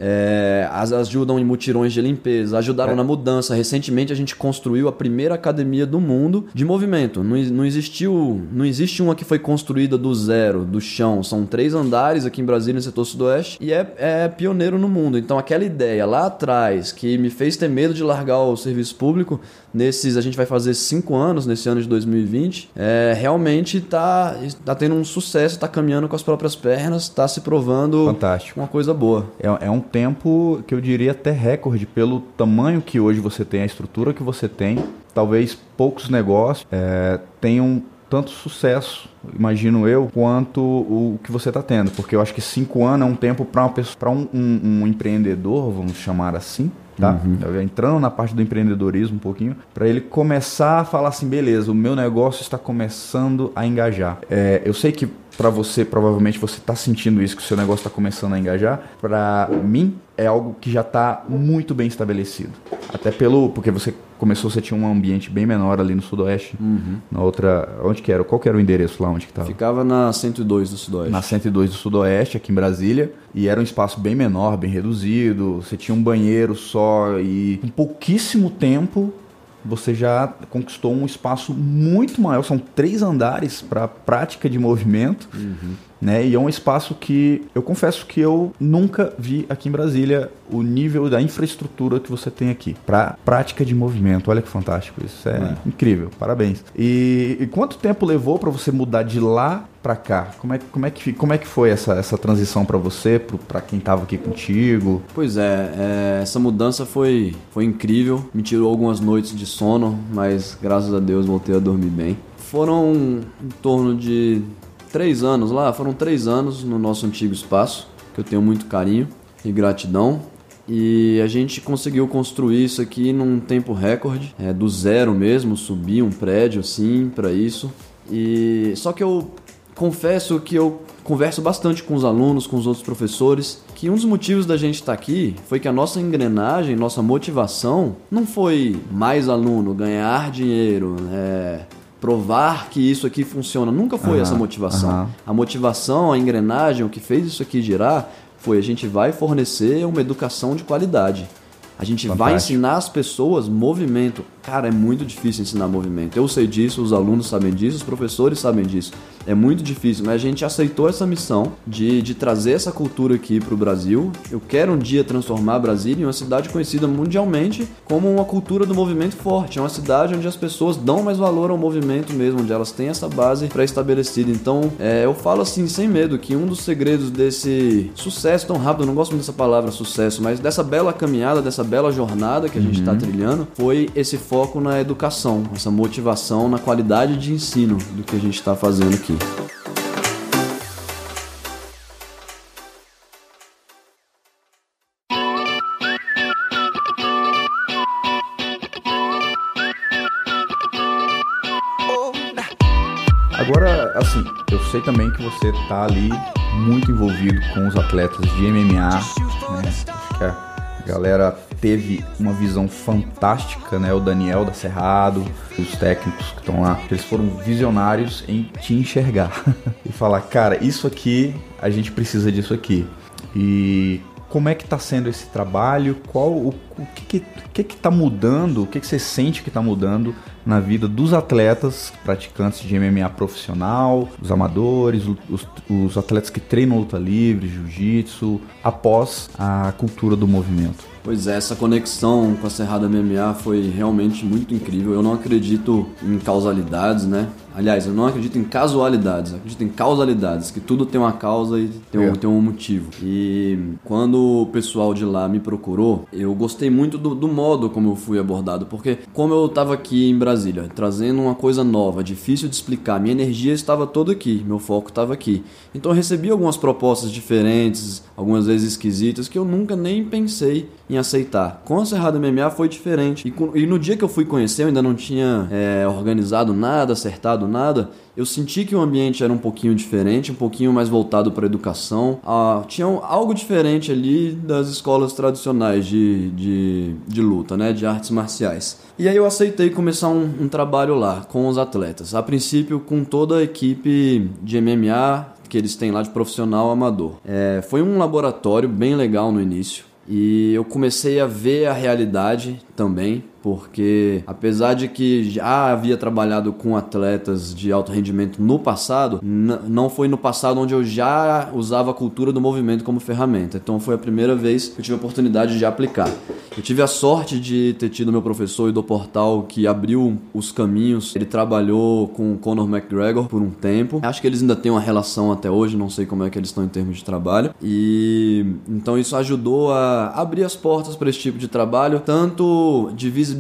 É, as ajudam em mutirões de limpeza, ajudaram na mudança. Recentemente a gente construiu a primeira academia do mundo de movimento. Não, não existiu, não existe uma que foi construída do zero, do chão. São três andares aqui em Brasília, no setor sudoeste, e é, é pioneiro no mundo. Então aquela ideia lá atrás que me fez ter medo de largar o serviço público, nesses a gente vai fazer cinco anos nesse ano de 2020, é, realmente está tá tendo um sucesso, está caminhando com as próprias pernas, está se provando Fantástico. uma coisa boa. É, é um tempo que eu diria até recorde pelo tamanho que hoje você tem, a estrutura que você tem. Talvez poucos negócios é, tenham tanto sucesso, imagino eu, quanto o que você está tendo. Porque eu acho que cinco anos é um tempo para um, um, um empreendedor, vamos chamar assim, tá? Uhum. Entrando na parte do empreendedorismo um pouquinho, para ele começar a falar assim, beleza, o meu negócio está começando a engajar. É, eu sei que para você, provavelmente você está sentindo isso, que o seu negócio está começando a engajar. Para mim, é algo que já está muito bem estabelecido. Até pelo. Porque você começou, você tinha um ambiente bem menor ali no Sudoeste. Uhum. Na outra. Onde que era? Qual que era o endereço lá onde que estava? Ficava na 102 do Sudoeste. Na 102 do Sudoeste, aqui em Brasília. E era um espaço bem menor, bem reduzido. Você tinha um banheiro só e com pouquíssimo tempo você já conquistou um espaço muito maior. São três andares para prática de movimento. Uhum. Né? E é um espaço que eu confesso que eu nunca vi aqui em Brasília o nível da infraestrutura que você tem aqui para prática de movimento. Olha que fantástico isso, é, é. incrível. Parabéns. E, e, quanto tempo levou para você mudar de lá para cá? Como é, como é que como é que foi essa, essa transição para você, para quem estava aqui contigo? Pois é, é, essa mudança foi foi incrível. Me tirou algumas noites de sono, mas graças a Deus voltei a dormir bem. Foram em torno de três anos lá, foram três anos no nosso antigo espaço, que eu tenho muito carinho e gratidão. E a gente conseguiu construir isso aqui num tempo recorde, é, do zero mesmo, subir um prédio assim para isso. E só que eu confesso que eu converso bastante com os alunos, com os outros professores, que um dos motivos da gente estar tá aqui foi que a nossa engrenagem, nossa motivação, não foi mais aluno, ganhar dinheiro, é, provar que isso aqui funciona. Nunca foi uhum, essa motivação. Uhum. A motivação, a engrenagem, o que fez isso aqui girar foi a gente vai fornecer uma educação de qualidade. A gente Fantástico. vai ensinar as pessoas movimento. Cara, é muito difícil ensinar movimento. Eu sei disso, os alunos sabem disso, os professores sabem disso. É muito difícil, mas a gente aceitou essa missão de, de trazer essa cultura aqui para o Brasil. Eu quero um dia transformar Brasília em uma cidade conhecida mundialmente como uma cultura do movimento forte. É uma cidade onde as pessoas dão mais valor ao movimento mesmo, onde elas têm essa base pré-estabelecida. Então, é, eu falo assim, sem medo, que um dos segredos desse sucesso tão rápido, eu não gosto muito dessa palavra sucesso, mas dessa bela caminhada, dessa bela jornada que a gente está uhum. trilhando, foi esse foco na educação, essa motivação na qualidade de ensino do que a gente está fazendo aqui. Agora, assim, eu sei também que você tá ali muito envolvido com os atletas de MMA, né? Acho que a galera teve uma visão fantástica, né? O Daniel da Cerrado, os técnicos que estão lá, eles foram visionários em te enxergar e falar, cara, isso aqui, a gente precisa disso aqui. E como é que está sendo esse trabalho? Qual o, o que, que, que tá mudando? O que, que você sente que está mudando na vida dos atletas praticantes de MMA profissional, os amadores, os, os atletas que treinam luta livre, jiu-jitsu, após a cultura do movimento? Pois é, essa conexão com a Cerrada MMA foi realmente muito incrível. Eu não acredito em causalidades, né? Aliás, eu não acredito em casualidades, eu acredito em causalidades, que tudo tem uma causa e tem, é. um, tem um motivo. E quando o pessoal de lá me procurou, eu gostei muito do, do modo como eu fui abordado, porque como eu estava aqui em Brasília, trazendo uma coisa nova, difícil de explicar, minha energia estava toda aqui, meu foco estava aqui. Então eu recebi algumas propostas diferentes, algumas vezes esquisitas, que eu nunca nem pensei em aceitar. Com a Cerrado MMA foi diferente. E, e, no dia que eu fui conhecer, eu ainda não tinha é, organizado nada, acertado nada. Eu senti que o ambiente era um pouquinho diferente, um pouquinho mais voltado para a educação. Ah, tinha algo diferente ali das escolas tradicionais de, de, de luta, né? De artes marciais. E aí eu aceitei começar um, um trabalho lá com os atletas. A princípio com toda a equipe de MMA que eles têm lá de profissional amador. É, foi um laboratório bem legal no início. E eu comecei a ver a realidade também, porque apesar de que já havia trabalhado com atletas de alto rendimento no passado, não foi no passado onde eu já usava a cultura do movimento como ferramenta. Então foi a primeira vez que eu tive a oportunidade de aplicar. Eu tive a sorte de ter tido meu professor do Portal que abriu os caminhos. Ele trabalhou com o Conor McGregor por um tempo. Acho que eles ainda têm uma relação até hoje, não sei como é que eles estão em termos de trabalho. E então isso ajudou a abrir as portas para esse tipo de trabalho, tanto de visibilidade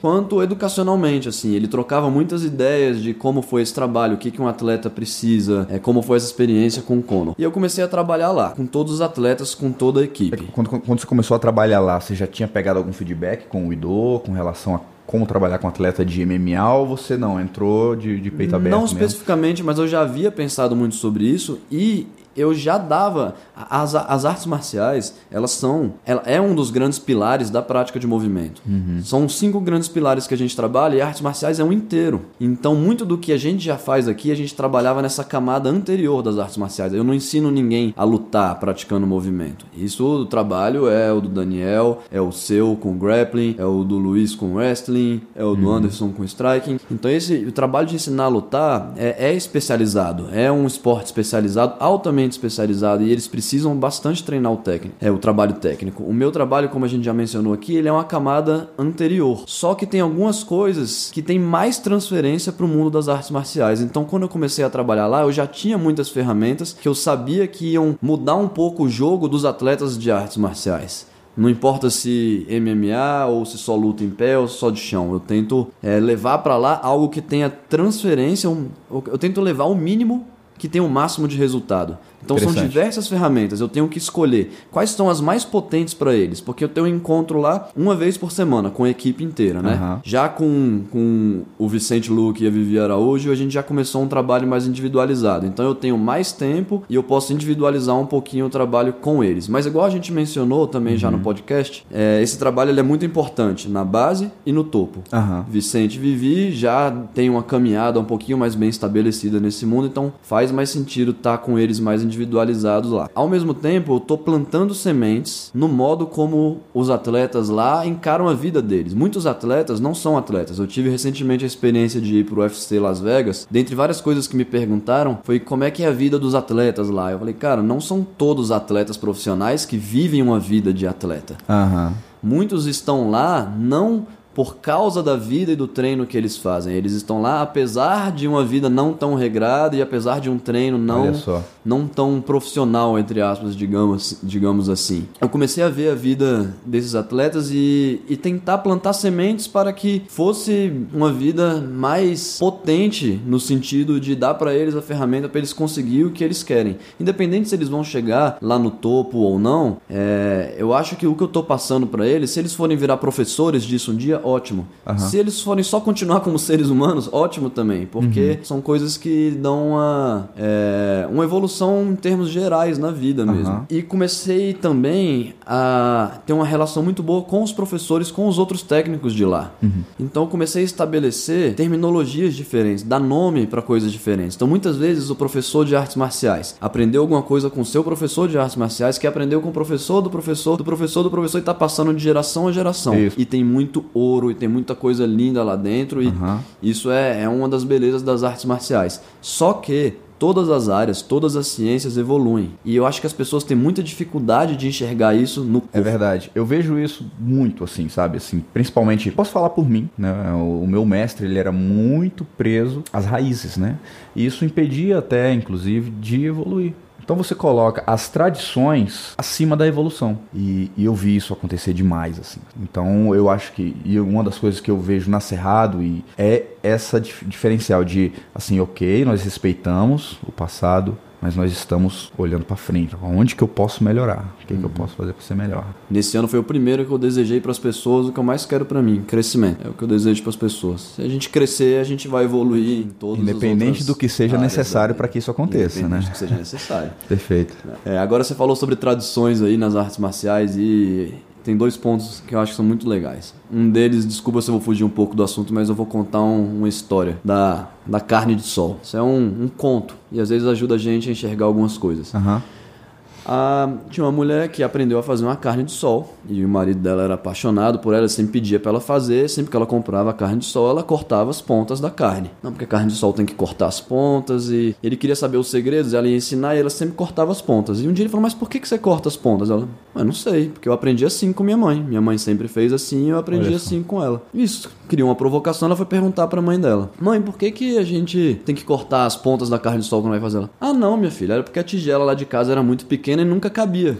quanto educacionalmente. Assim, ele trocava muitas ideias de como foi esse trabalho, o que, que um atleta precisa, é, como foi essa experiência com o Conor. E eu comecei a trabalhar lá, com todos os atletas, com toda a equipe. Quando, quando você começou a trabalhar lá, você já tinha pegado algum feedback com o Idô com relação a como trabalhar com atleta de MMA ou você não entrou de, de peito aberto? Não mesmo? especificamente, mas eu já havia pensado muito sobre isso e eu já dava as, as artes marciais elas são ela é um dos grandes pilares da prática de movimento. Uhum. são cinco grandes pilares que a gente trabalha e artes marciais é um inteiro. Então muito do que a gente já faz aqui a gente trabalhava nessa camada anterior das artes marciais. Eu não ensino ninguém a lutar praticando movimento. Isso o trabalho é o do Daniel é o seu com grappling é o do Luiz com wrestling é o do uhum. Anderson com striking. Então esse o trabalho de ensinar a lutar é, é especializado é um esporte especializado altamente especializado e eles precisam bastante treinar o técnico, é o trabalho técnico. O meu trabalho, como a gente já mencionou aqui, ele é uma camada anterior. Só que tem algumas coisas que tem mais transferência para o mundo das artes marciais. Então, quando eu comecei a trabalhar lá, eu já tinha muitas ferramentas que eu sabia que iam mudar um pouco o jogo dos atletas de artes marciais. Não importa se MMA ou se só luta em pé ou só de chão. Eu tento é, levar para lá algo que tenha transferência. Um, eu tento levar o mínimo que tenha o máximo de resultado. Então são diversas ferramentas, eu tenho que escolher quais são as mais potentes para eles, porque eu tenho um encontro lá uma vez por semana com a equipe inteira, né? Uhum. Já com, com o Vicente Luque e a Vivi Araújo, a gente já começou um trabalho mais individualizado. Então eu tenho mais tempo e eu posso individualizar um pouquinho o trabalho com eles. Mas igual a gente mencionou também uhum. já no uhum. podcast, é, esse trabalho ele é muito importante na base e no topo. Uhum. Vicente e Vivi já tem uma caminhada um pouquinho mais bem estabelecida nesse mundo, então faz mais sentido estar tá com eles mais individualizados lá. Ao mesmo tempo, eu estou plantando sementes no modo como os atletas lá encaram a vida deles. Muitos atletas não são atletas. Eu tive recentemente a experiência de ir para o UFC Las Vegas. Dentre várias coisas que me perguntaram, foi como é que é a vida dos atletas lá. Eu falei, cara, não são todos atletas profissionais que vivem uma vida de atleta. Uhum. Muitos estão lá não por causa da vida e do treino que eles fazem. Eles estão lá apesar de uma vida não tão regrada e apesar de um treino não não tão profissional entre aspas, digamos, digamos assim. Eu comecei a ver a vida desses atletas e, e tentar plantar sementes para que fosse uma vida mais potente no sentido de dar para eles a ferramenta para eles conseguir o que eles querem, independente se eles vão chegar lá no topo ou não. É, eu acho que o que eu estou passando para eles, se eles forem virar professores disso um dia ótimo. Uhum. Se eles forem só continuar como seres humanos, ótimo também, porque uhum. são coisas que dão uma, é, uma evolução em termos gerais na vida mesmo. Uhum. E comecei também a ter uma relação muito boa com os professores, com os outros técnicos de lá. Uhum. Então comecei a estabelecer terminologias diferentes, dar nome para coisas diferentes. Então muitas vezes o professor de artes marciais aprendeu alguma coisa com o seu professor de artes marciais que aprendeu com o professor do professor do professor do professor e está passando de geração a geração. Isso. E tem muito ouro ouro e tem muita coisa linda lá dentro. E uhum. isso é, é uma das belezas das artes marciais. Só que todas as áreas, todas as ciências evoluem. E eu acho que as pessoas têm muita dificuldade de enxergar isso no corpo. É verdade. Eu vejo isso muito assim, sabe? Assim, principalmente, posso falar por mim, né? O meu mestre, ele era muito preso às raízes, né? E isso impedia até, inclusive, de evoluir. Então você coloca as tradições acima da evolução. E, e, eu vi isso acontecer demais, assim. Então eu acho que. E uma das coisas que eu vejo na Cerrado e é essa dif diferencial de, assim, ok, nós respeitamos o passado, mas nós estamos olhando para frente. Onde que eu posso melhorar? O que, uhum. que eu uhum. posso fazer para ser melhor? Nesse ano foi o primeiro que eu desejei para as pessoas o que eu mais quero para mim, crescimento. É o que eu desejo para as pessoas. Se a gente crescer, a gente vai evoluir em todos Independente do que seja necessário para que isso aconteça, Independente né? do que seja necessário. Perfeito. É, agora você falou sobre tradições aí nas artes marciais e tem dois pontos que eu acho que são muito legais. Um deles, desculpa se eu vou fugir um pouco do assunto, mas eu vou contar um, uma história da, da carne de sol. Isso é um, um, conto e às vezes ajuda a gente a enxergar algumas coisas. Uhum. A, tinha uma mulher que aprendeu a fazer uma carne de sol e o marido dela era apaixonado por ela, sempre pedia para ela fazer, sempre que ela comprava a carne de sol, ela cortava as pontas da carne. Não, porque a carne de sol tem que cortar as pontas e ele queria saber os segredos, ela ia ensinar e ela sempre cortava as pontas. E um dia ele falou: "Mas por que que você corta as pontas?" Ela: "Eu não sei, porque eu aprendi assim com minha mãe. Minha mãe sempre fez assim, e eu aprendi assim com ela." Isso criou uma provocação, ela foi perguntar para a mãe dela: "Mãe, por que que a gente tem que cortar as pontas da carne de sol quando vai fazer ela?" "Ah, não, minha filha, era porque a tigela lá de casa era muito pequena nunca cabia."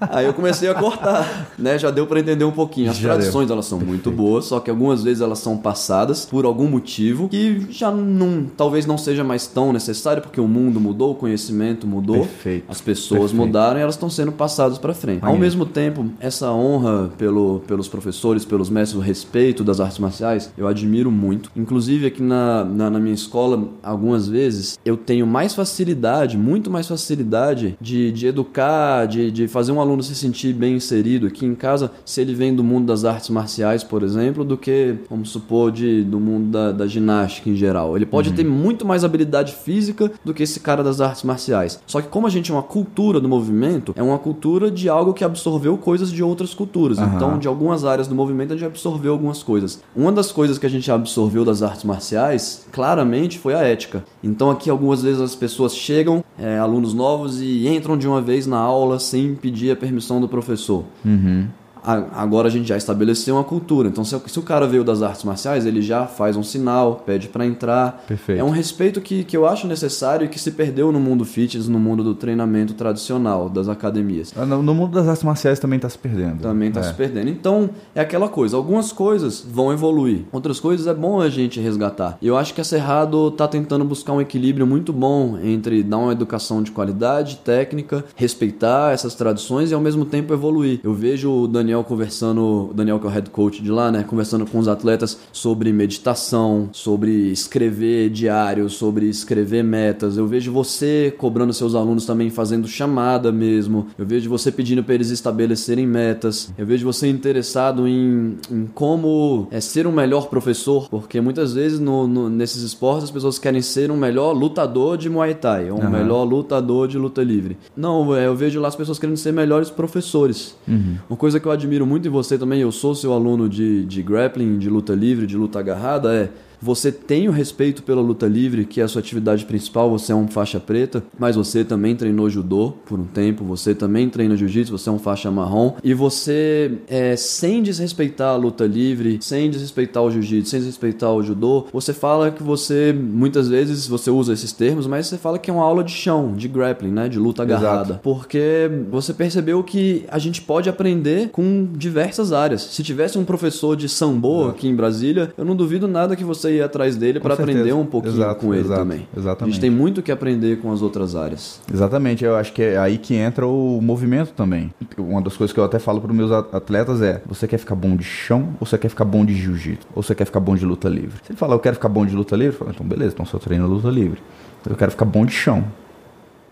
Aí eu comecei a cortar, né? Já deu para entender um pouquinho. As já tradições deu. elas são Perfeito. muito boas, só que algumas vezes elas são passadas por algum motivo que já não, talvez não seja mais tão necessário porque o mundo mudou, o conhecimento mudou, Perfeito. as pessoas Perfeito. mudaram e elas estão sendo passadas para frente. Ao mesmo tempo, essa honra pelo, pelos professores, pelos mestres, o respeito das artes marciais, eu admiro muito. Inclusive aqui na, na, na minha escola, algumas vezes eu tenho mais facilidade, muito mais facilidade de, de educar, de, de fazer fazer um aluno se sentir bem inserido aqui em casa se ele vem do mundo das artes marciais, por exemplo, do que, vamos supor, de, do mundo da, da ginástica em geral. Ele pode uhum. ter muito mais habilidade física do que esse cara das artes marciais. Só que como a gente é uma cultura do movimento, é uma cultura de algo que absorveu coisas de outras culturas. Uhum. Então, de algumas áreas do movimento, a gente absorveu algumas coisas. Uma das coisas que a gente absorveu das artes marciais, claramente, foi a ética. Então, aqui algumas vezes as pessoas chegam, é, alunos novos, e entram de uma vez na aula sem pedir pedir a permissão do professor. Uhum agora a gente já estabeleceu uma cultura. Então, se, se, o cara veio das artes marciais, ele já faz um sinal, pede para entrar. Perfeito. É um respeito que, que eu acho necessário e que se perdeu no mundo fitness, no mundo do treinamento tradicional das academias. Ah, no, no mundo das artes marciais também está se perdendo. Também está é. se perdendo. Então, é aquela coisa. Algumas coisas vão evoluir, outras coisas é bom a gente resgatar. Eu acho que a Cerrado está tentando buscar um equilíbrio muito bom entre dar uma educação de qualidade, técnica, respeitar essas tradições e ao mesmo tempo evoluir. Eu vejo o Daniel Daniel conversando, o Daniel que é o head coach de lá, né, conversando com os atletas sobre meditação, sobre escrever diário, sobre escrever metas. Eu vejo você cobrando seus alunos também fazendo chamada mesmo. Eu vejo você pedindo para eles estabelecerem metas. Eu vejo você interessado em, em como é ser um melhor professor, porque muitas vezes no, no, nesses esportes as pessoas querem ser um melhor lutador de Muay Thai, ou um uhum. melhor lutador de luta livre. Não, é, eu vejo lá as pessoas querendo ser melhores professores. Uhum. Uma coisa que eu admiro muito em você também, eu sou seu aluno de, de grappling, de luta livre, de luta agarrada, é você tem o respeito pela luta livre, que é a sua atividade principal, você é um faixa preta, mas você também treinou judô por um tempo, você também treina jiu-jitsu, você é um faixa marrom, e você, é, sem desrespeitar a luta livre, sem desrespeitar o jiu-jitsu, sem desrespeitar o judô, você fala que você, muitas vezes, você usa esses termos, mas você fala que é uma aula de chão, de grappling, né, de luta agarrada, Exato. porque você percebeu que a gente pode aprender com diversas áreas. Se tivesse um professor de sambo aqui em Brasília, eu não duvido nada que você ir atrás dele para aprender um pouquinho exato, com ele exato, também. Exatamente. A gente tem muito que aprender com as outras áreas. Exatamente, eu acho que é aí que entra o movimento também. Uma das coisas que eu até falo para os meus atletas é: você quer ficar bom de chão ou você quer ficar bom de jiu-jitsu? Ou você quer ficar bom de luta livre? Se ele falar, eu quero ficar bom de luta livre, eu falo, então beleza, então só treino luta livre. Eu quero ficar bom de chão.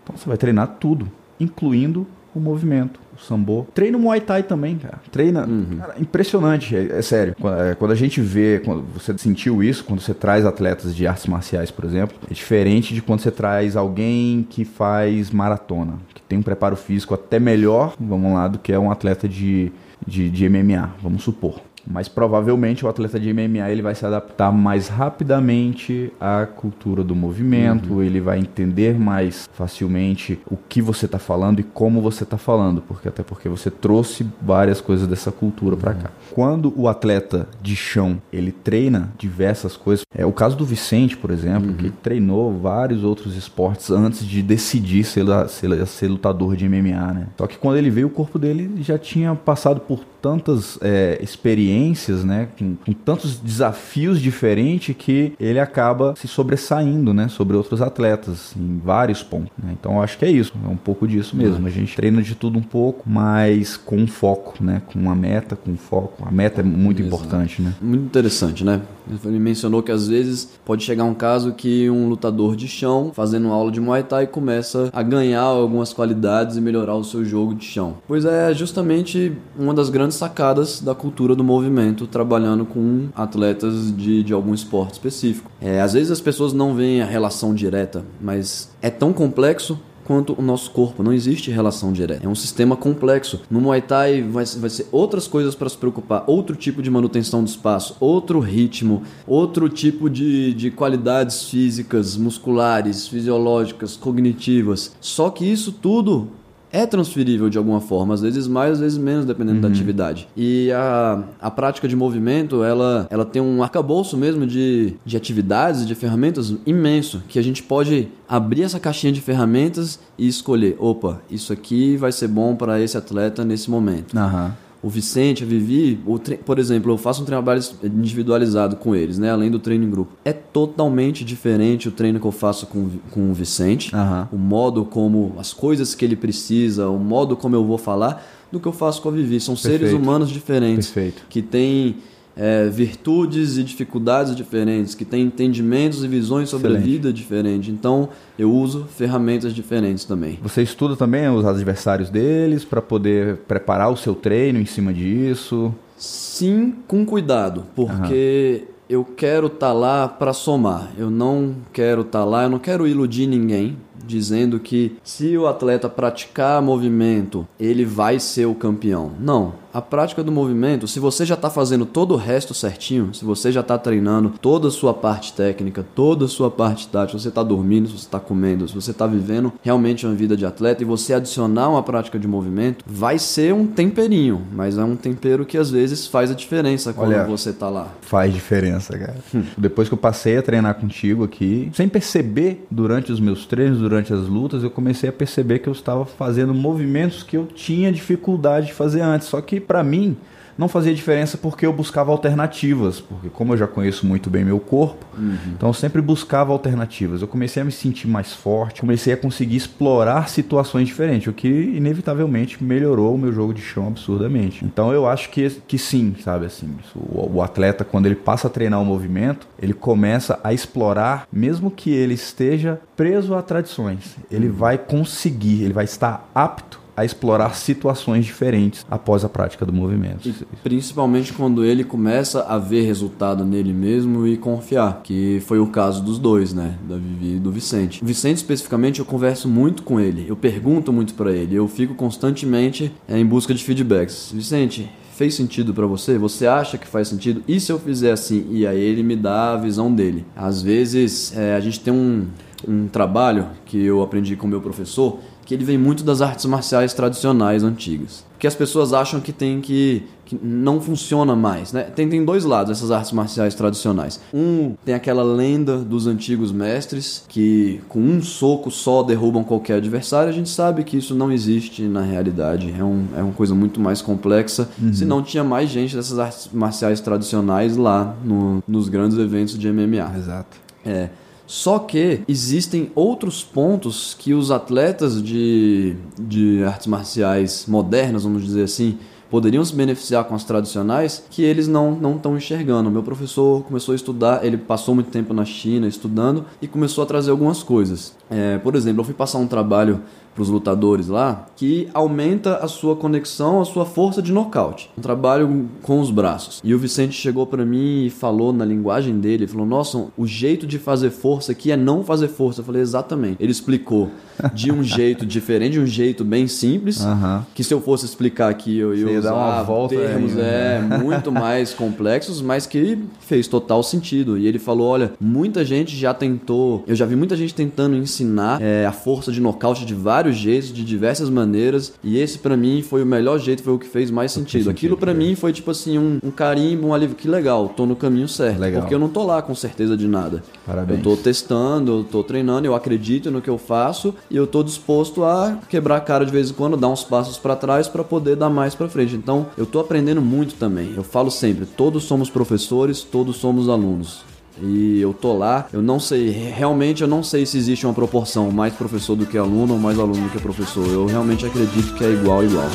Então você vai treinar tudo, incluindo o movimento, o sambo. Treina o Muay Thai também, cara. Treina. Uhum. Cara, impressionante, é, é sério. Quando, é, quando, a gente vê, quando você sentiu isso, quando você traz atletas de artes marciais, por exemplo, é diferente de quando você traz alguém que faz maratona, que tem um preparo físico até melhor, vamos lá, do que é um atleta de, de, de MMA, vamos supor. Mas provavelmente o atleta de MMA ele vai se adaptar mais rapidamente à cultura do movimento, uhum. ele vai entender mais facilmente o que você está falando e como você está falando, porque até porque você trouxe várias coisas dessa cultura para cá. Uhum. Quando o atleta de chão ele treina diversas coisas, é o caso do Vicente, por exemplo, uhum. que treinou vários outros esportes antes de decidir ser, ser, ser lutador de MMA, né? Só que quando ele veio o corpo dele já tinha passado por tantas é, experiências, né, com, com, tantos desafios diferentes que ele acaba se sobressaindo, né, sobre outros atletas em vários pontos. Né? Então acho que é isso, é um pouco disso mesmo. Uhum. A gente treina de tudo um pouco, mas com foco, né, com uma meta, com foco. A meta é muito Exato. importante, né? Muito interessante, né? Ele mencionou que às vezes pode chegar um caso que um lutador de chão, fazendo aula de Muay Thai, começa a ganhar algumas qualidades e melhorar o seu jogo de chão. Pois é justamente uma das grandes sacadas da cultura do movimento, trabalhando com atletas de, de algum esporte específico. É, às vezes as pessoas não veem a relação direta, mas é tão complexo quanto o nosso corpo. Não existe relação direta. É um sistema complexo. No Muay Thai vai, vai ser outras coisas para se preocupar, outro tipo de manutenção do espaço, outro ritmo, outro tipo de, de qualidades físicas, musculares, fisiológicas, cognitivas. Só que isso tudo é transferível de alguma forma, às vezes mais, às vezes menos, dependendo uhum. da atividade. E a, a prática de movimento, ela, ela tem um arcabouço mesmo de, de atividades, de ferramentas imenso, que a gente pode abrir essa caixinha de ferramentas e escolher, opa, isso aqui vai ser bom para esse atleta nesse momento. Uhum o Vicente, a Vivi, por exemplo, eu faço um trabalho individualizado com eles, né? Além do treino em grupo. É totalmente diferente o treino que eu faço com, com o Vicente, uhum. o modo como, as coisas que ele precisa, o modo como eu vou falar, do que eu faço com a Vivi. São Perfeito. seres humanos diferentes. Perfeito. Que têm é, virtudes e dificuldades diferentes, que têm entendimentos e visões sobre Excelente. a vida diferentes. Então, eu uso ferramentas diferentes também. Você estuda também os adversários deles para poder preparar o seu treino em cima disso? Sim, com cuidado, porque uhum. eu quero estar tá lá para somar. Eu não quero estar tá lá, eu não quero iludir ninguém dizendo que se o atleta praticar movimento, ele vai ser o campeão. Não, a prática do movimento, se você já está fazendo todo o resto certinho, se você já está treinando toda a sua parte técnica, toda a sua parte tática, você está dormindo, se você está comendo, se você está vivendo realmente uma vida de atleta e você adicionar uma prática de movimento, vai ser um temperinho, mas é um tempero que às vezes faz a diferença quando Olha, você está lá. Faz diferença, cara. Hum. Depois que eu passei a treinar contigo aqui, sem perceber durante os meus treinos, durante as lutas, eu comecei a perceber que eu estava fazendo movimentos que eu tinha dificuldade de fazer antes, só que para mim não fazia diferença porque eu buscava alternativas, porque como eu já conheço muito bem meu corpo, uhum. então eu sempre buscava alternativas. Eu comecei a me sentir mais forte, comecei a conseguir explorar situações diferentes, o que inevitavelmente melhorou o meu jogo de chão absurdamente. Então eu acho que, que sim, sabe assim, o, o atleta quando ele passa a treinar o movimento, ele começa a explorar, mesmo que ele esteja preso a tradições, ele uhum. vai conseguir, ele vai estar apto a explorar situações diferentes após a prática do movimento. E principalmente quando ele começa a ver resultado nele mesmo e confiar, que foi o caso dos dois, né, da Vivi e do Vicente. O Vicente especificamente eu converso muito com ele, eu pergunto muito para ele, eu fico constantemente é, em busca de feedbacks. Vicente, fez sentido para você? Você acha que faz sentido? E se eu fizer assim? E aí ele me dá a visão dele. Às vezes é, a gente tem um, um trabalho que eu aprendi com meu professor que ele vem muito das artes marciais tradicionais antigas. Porque as pessoas acham que tem que, que não funciona mais, né? Tem, tem dois lados essas artes marciais tradicionais. Um tem aquela lenda dos antigos mestres que com um soco só derrubam qualquer adversário. A gente sabe que isso não existe na realidade. É, um, é uma coisa muito mais complexa. Uhum. Se não tinha mais gente dessas artes marciais tradicionais lá no, nos grandes eventos de MMA. Exato. É. Só que existem outros pontos que os atletas de, de artes marciais modernas, vamos dizer assim, poderiam se beneficiar com as tradicionais que eles não não estão enxergando. Meu professor começou a estudar, ele passou muito tempo na China estudando e começou a trazer algumas coisas. É, por exemplo, eu fui passar um trabalho para os lutadores lá, que aumenta a sua conexão, a sua força de nocaute. Um trabalho com os braços. E o Vicente chegou para mim e falou na linguagem dele, falou: "Nossa, o jeito de fazer força aqui é não fazer força". Eu falei: "Exatamente". Ele explicou de um jeito diferente, de um jeito bem simples, que se eu fosse explicar aqui eu ia usar uma volta termos aí, é né? muito mais complexos, mas que fez total sentido. E ele falou: "Olha, muita gente já tentou, eu já vi muita gente tentando ensinar é, a força de nocaute de vários vários jeitos, de diversas maneiras, e esse para mim foi o melhor jeito, foi o que fez mais sentido. Aquilo para mim foi tipo assim, um, um carimbo, um alívio, que legal, tô no caminho certo. Legal. Porque eu não tô lá com certeza de nada. Parabéns. Eu tô testando, eu tô treinando, eu acredito no que eu faço e eu tô disposto a quebrar a cara de vez em quando, dar uns passos para trás para poder dar mais para frente. Então, eu tô aprendendo muito também. Eu falo sempre, todos somos professores, todos somos alunos. E eu tô lá, eu não sei, realmente eu não sei se existe uma proporção mais professor do que aluno ou mais aluno do que professor. Eu realmente acredito que é igual igual.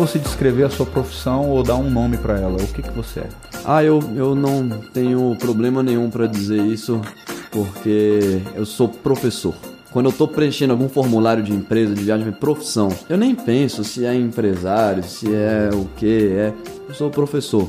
Fosse descrever a sua profissão ou dar um nome para ela, o que, que você é? Ah, eu, eu não tenho problema nenhum para dizer isso, porque eu sou professor. Quando eu estou preenchendo algum formulário de empresa, de viagem, profissão, eu nem penso se é empresário, se é o que é. Eu sou professor.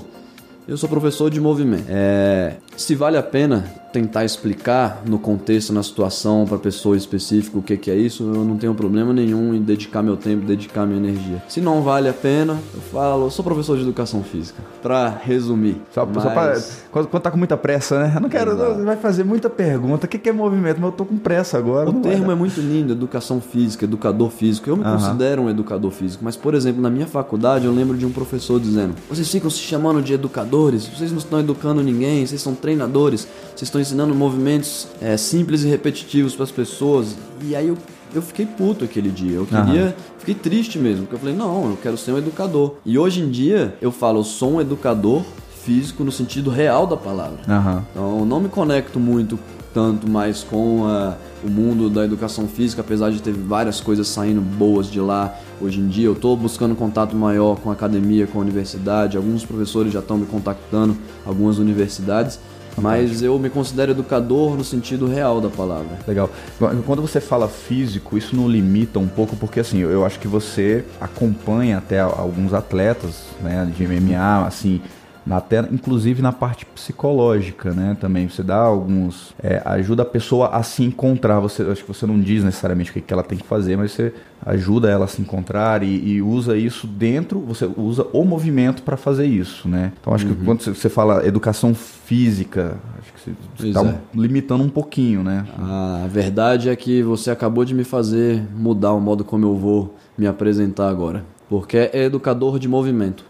Eu sou professor de movimento. É, se vale a pena tentar explicar no contexto, na situação, para pessoa específica o que, que é isso, eu não tenho problema nenhum em dedicar meu tempo, dedicar minha energia. Se não vale a pena, eu falo, eu sou professor de educação física. Para resumir. Só, Mas... só pra, quando, quando tá com muita pressa, né? Eu não quero, Exato. vai fazer muita pergunta. O que, que é movimento? Mas eu tô com pressa agora. O não termo é muito lindo, educação física, educador físico. Eu me considero um educador físico, mas, por exemplo, na minha faculdade eu lembro de um professor dizendo: vocês ficam se chamando de educadores, vocês não estão educando ninguém, vocês são treinadores, vocês estão ensinando movimentos é, simples e repetitivos para as pessoas. E aí eu, eu fiquei puto aquele dia. Eu queria. Fiquei triste mesmo, porque eu falei: não, eu quero ser um educador. E hoje em dia eu falo: eu sou um educador físico no sentido real da palavra. Aham. Então, não me conecto muito tanto mais com a- o mundo da educação física, apesar de ter várias coisas saindo boas de lá hoje em dia. Eu estou buscando contato maior com a academia, com a universidade. Alguns professores já estão me contactando, algumas universidades. Mas eu me considero educador no sentido real da palavra. Legal. Quando você fala físico, isso não limita um pouco, porque assim, eu acho que você acompanha até alguns atletas né, de MMA, assim, até inclusive na parte psicológica, né? Também você dá alguns. é, ajuda a pessoa a se encontrar. Você, acho que você não diz necessariamente o que, que ela tem que fazer, mas você ajuda ela a se encontrar e, e usa isso dentro, você usa o movimento para fazer isso, né? Então acho que quando você- fala educação física, acho que você está é. limitando um pouquinho, né? A verdade é que você acabou de me fazer mudar o modo como eu vou me apresentar agora. Porque é educador de movimento.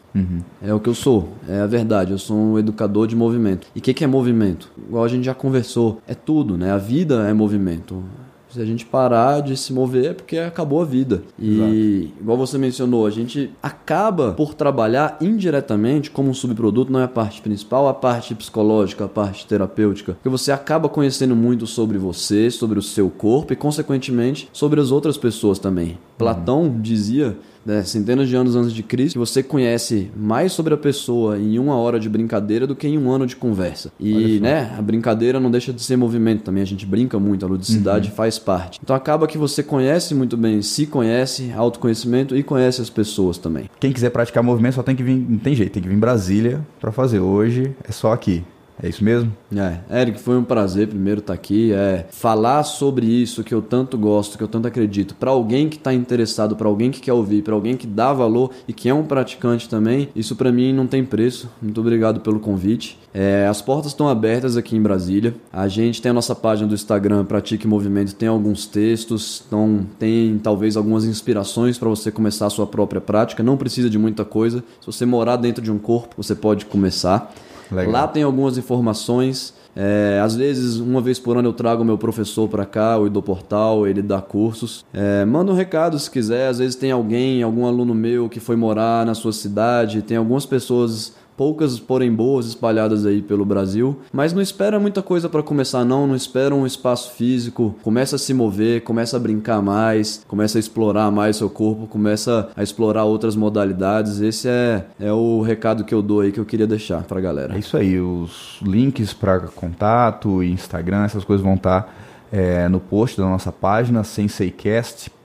É o que eu sou, é a verdade. Eu sou um educador de movimento. E o que, que é movimento? Igual a gente já conversou, é tudo, né? A vida é movimento. Se a gente parar de se mover é porque acabou a vida. E, igual você mencionou, a gente acaba por trabalhar indiretamente como um subproduto, não é a parte principal, a parte psicológica, a parte terapêutica. Porque você acaba conhecendo muito sobre você, sobre o seu corpo e, consequentemente, sobre as outras pessoas também. Platão dizia né, centenas de anos antes de Cristo, que você conhece mais sobre a pessoa em uma hora de brincadeira do que em um ano de conversa. E, né, a brincadeira não deixa de ser movimento também, a gente brinca muito, a ludicidade faz parte. Então acaba que você conhece muito bem, se conhece, autoconhecimento e conhece as pessoas também. Quem quiser praticar movimento só tem que vir, não tem jeito, tem que vir em Brasília para fazer. Hoje é só aqui. É isso mesmo? É, Eric, foi um prazer primeiro estar aqui. É, falar sobre isso que eu tanto gosto, que eu tanto acredito, para alguém que está interessado, para alguém que quer ouvir, para alguém que dá valor e que é um praticante também, isso para mim não tem preço. Muito obrigado pelo convite. É, as portas estão abertas aqui em Brasília. A gente tem a nossa página do Instagram, Pratique Movimento, tem alguns textos, então tem talvez algumas inspirações para você começar a sua própria prática. Não precisa de muita coisa. Se você morar dentro de um corpo, você pode começar. Legal. Lá tem algumas informações. É, às vezes, uma vez por ano eu trago meu professor para cá, o do portal, ele dá cursos. É, manda um recado se quiser. Às vezes tem alguém, algum aluno meu que foi morar na sua cidade. Tem algumas pessoas, poucas porém boas, espalhadas aí pelo Brasil. Mas não espera muita coisa para começar, não. Não espera um espaço físico. Começa a se mover, começa a brincar mais, começa a explorar mais seu corpo, começa a explorar outras modalidades. Esse é, é o recado que eu dou aí que eu queria deixar pra galera. É isso aí. Os links para contato Instagram, essas coisas vão estar é, no post da nossa página,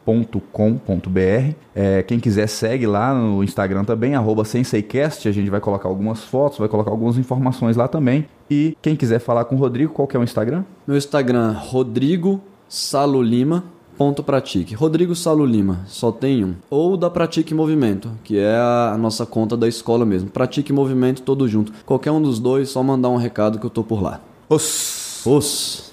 senseicast.com.br. É, quem quiser segue lá no Instagram também, arroba senseicast. A gente vai colocar algumas fotos, vai colocar algumas informações lá também. E quem quiser falar com o Rodrigo, qual que é o Instagram? Meu Instagram, Rodrigo Salo Lima. Ponto Pratique. Rodrigo Salo Lima, só tem um. Ou da Pratique Movimento, que é a nossa conta da escola mesmo. Pratique Movimento todo junto. Qualquer um dos dois, só mandar um recado que eu tô por lá. Os... Os.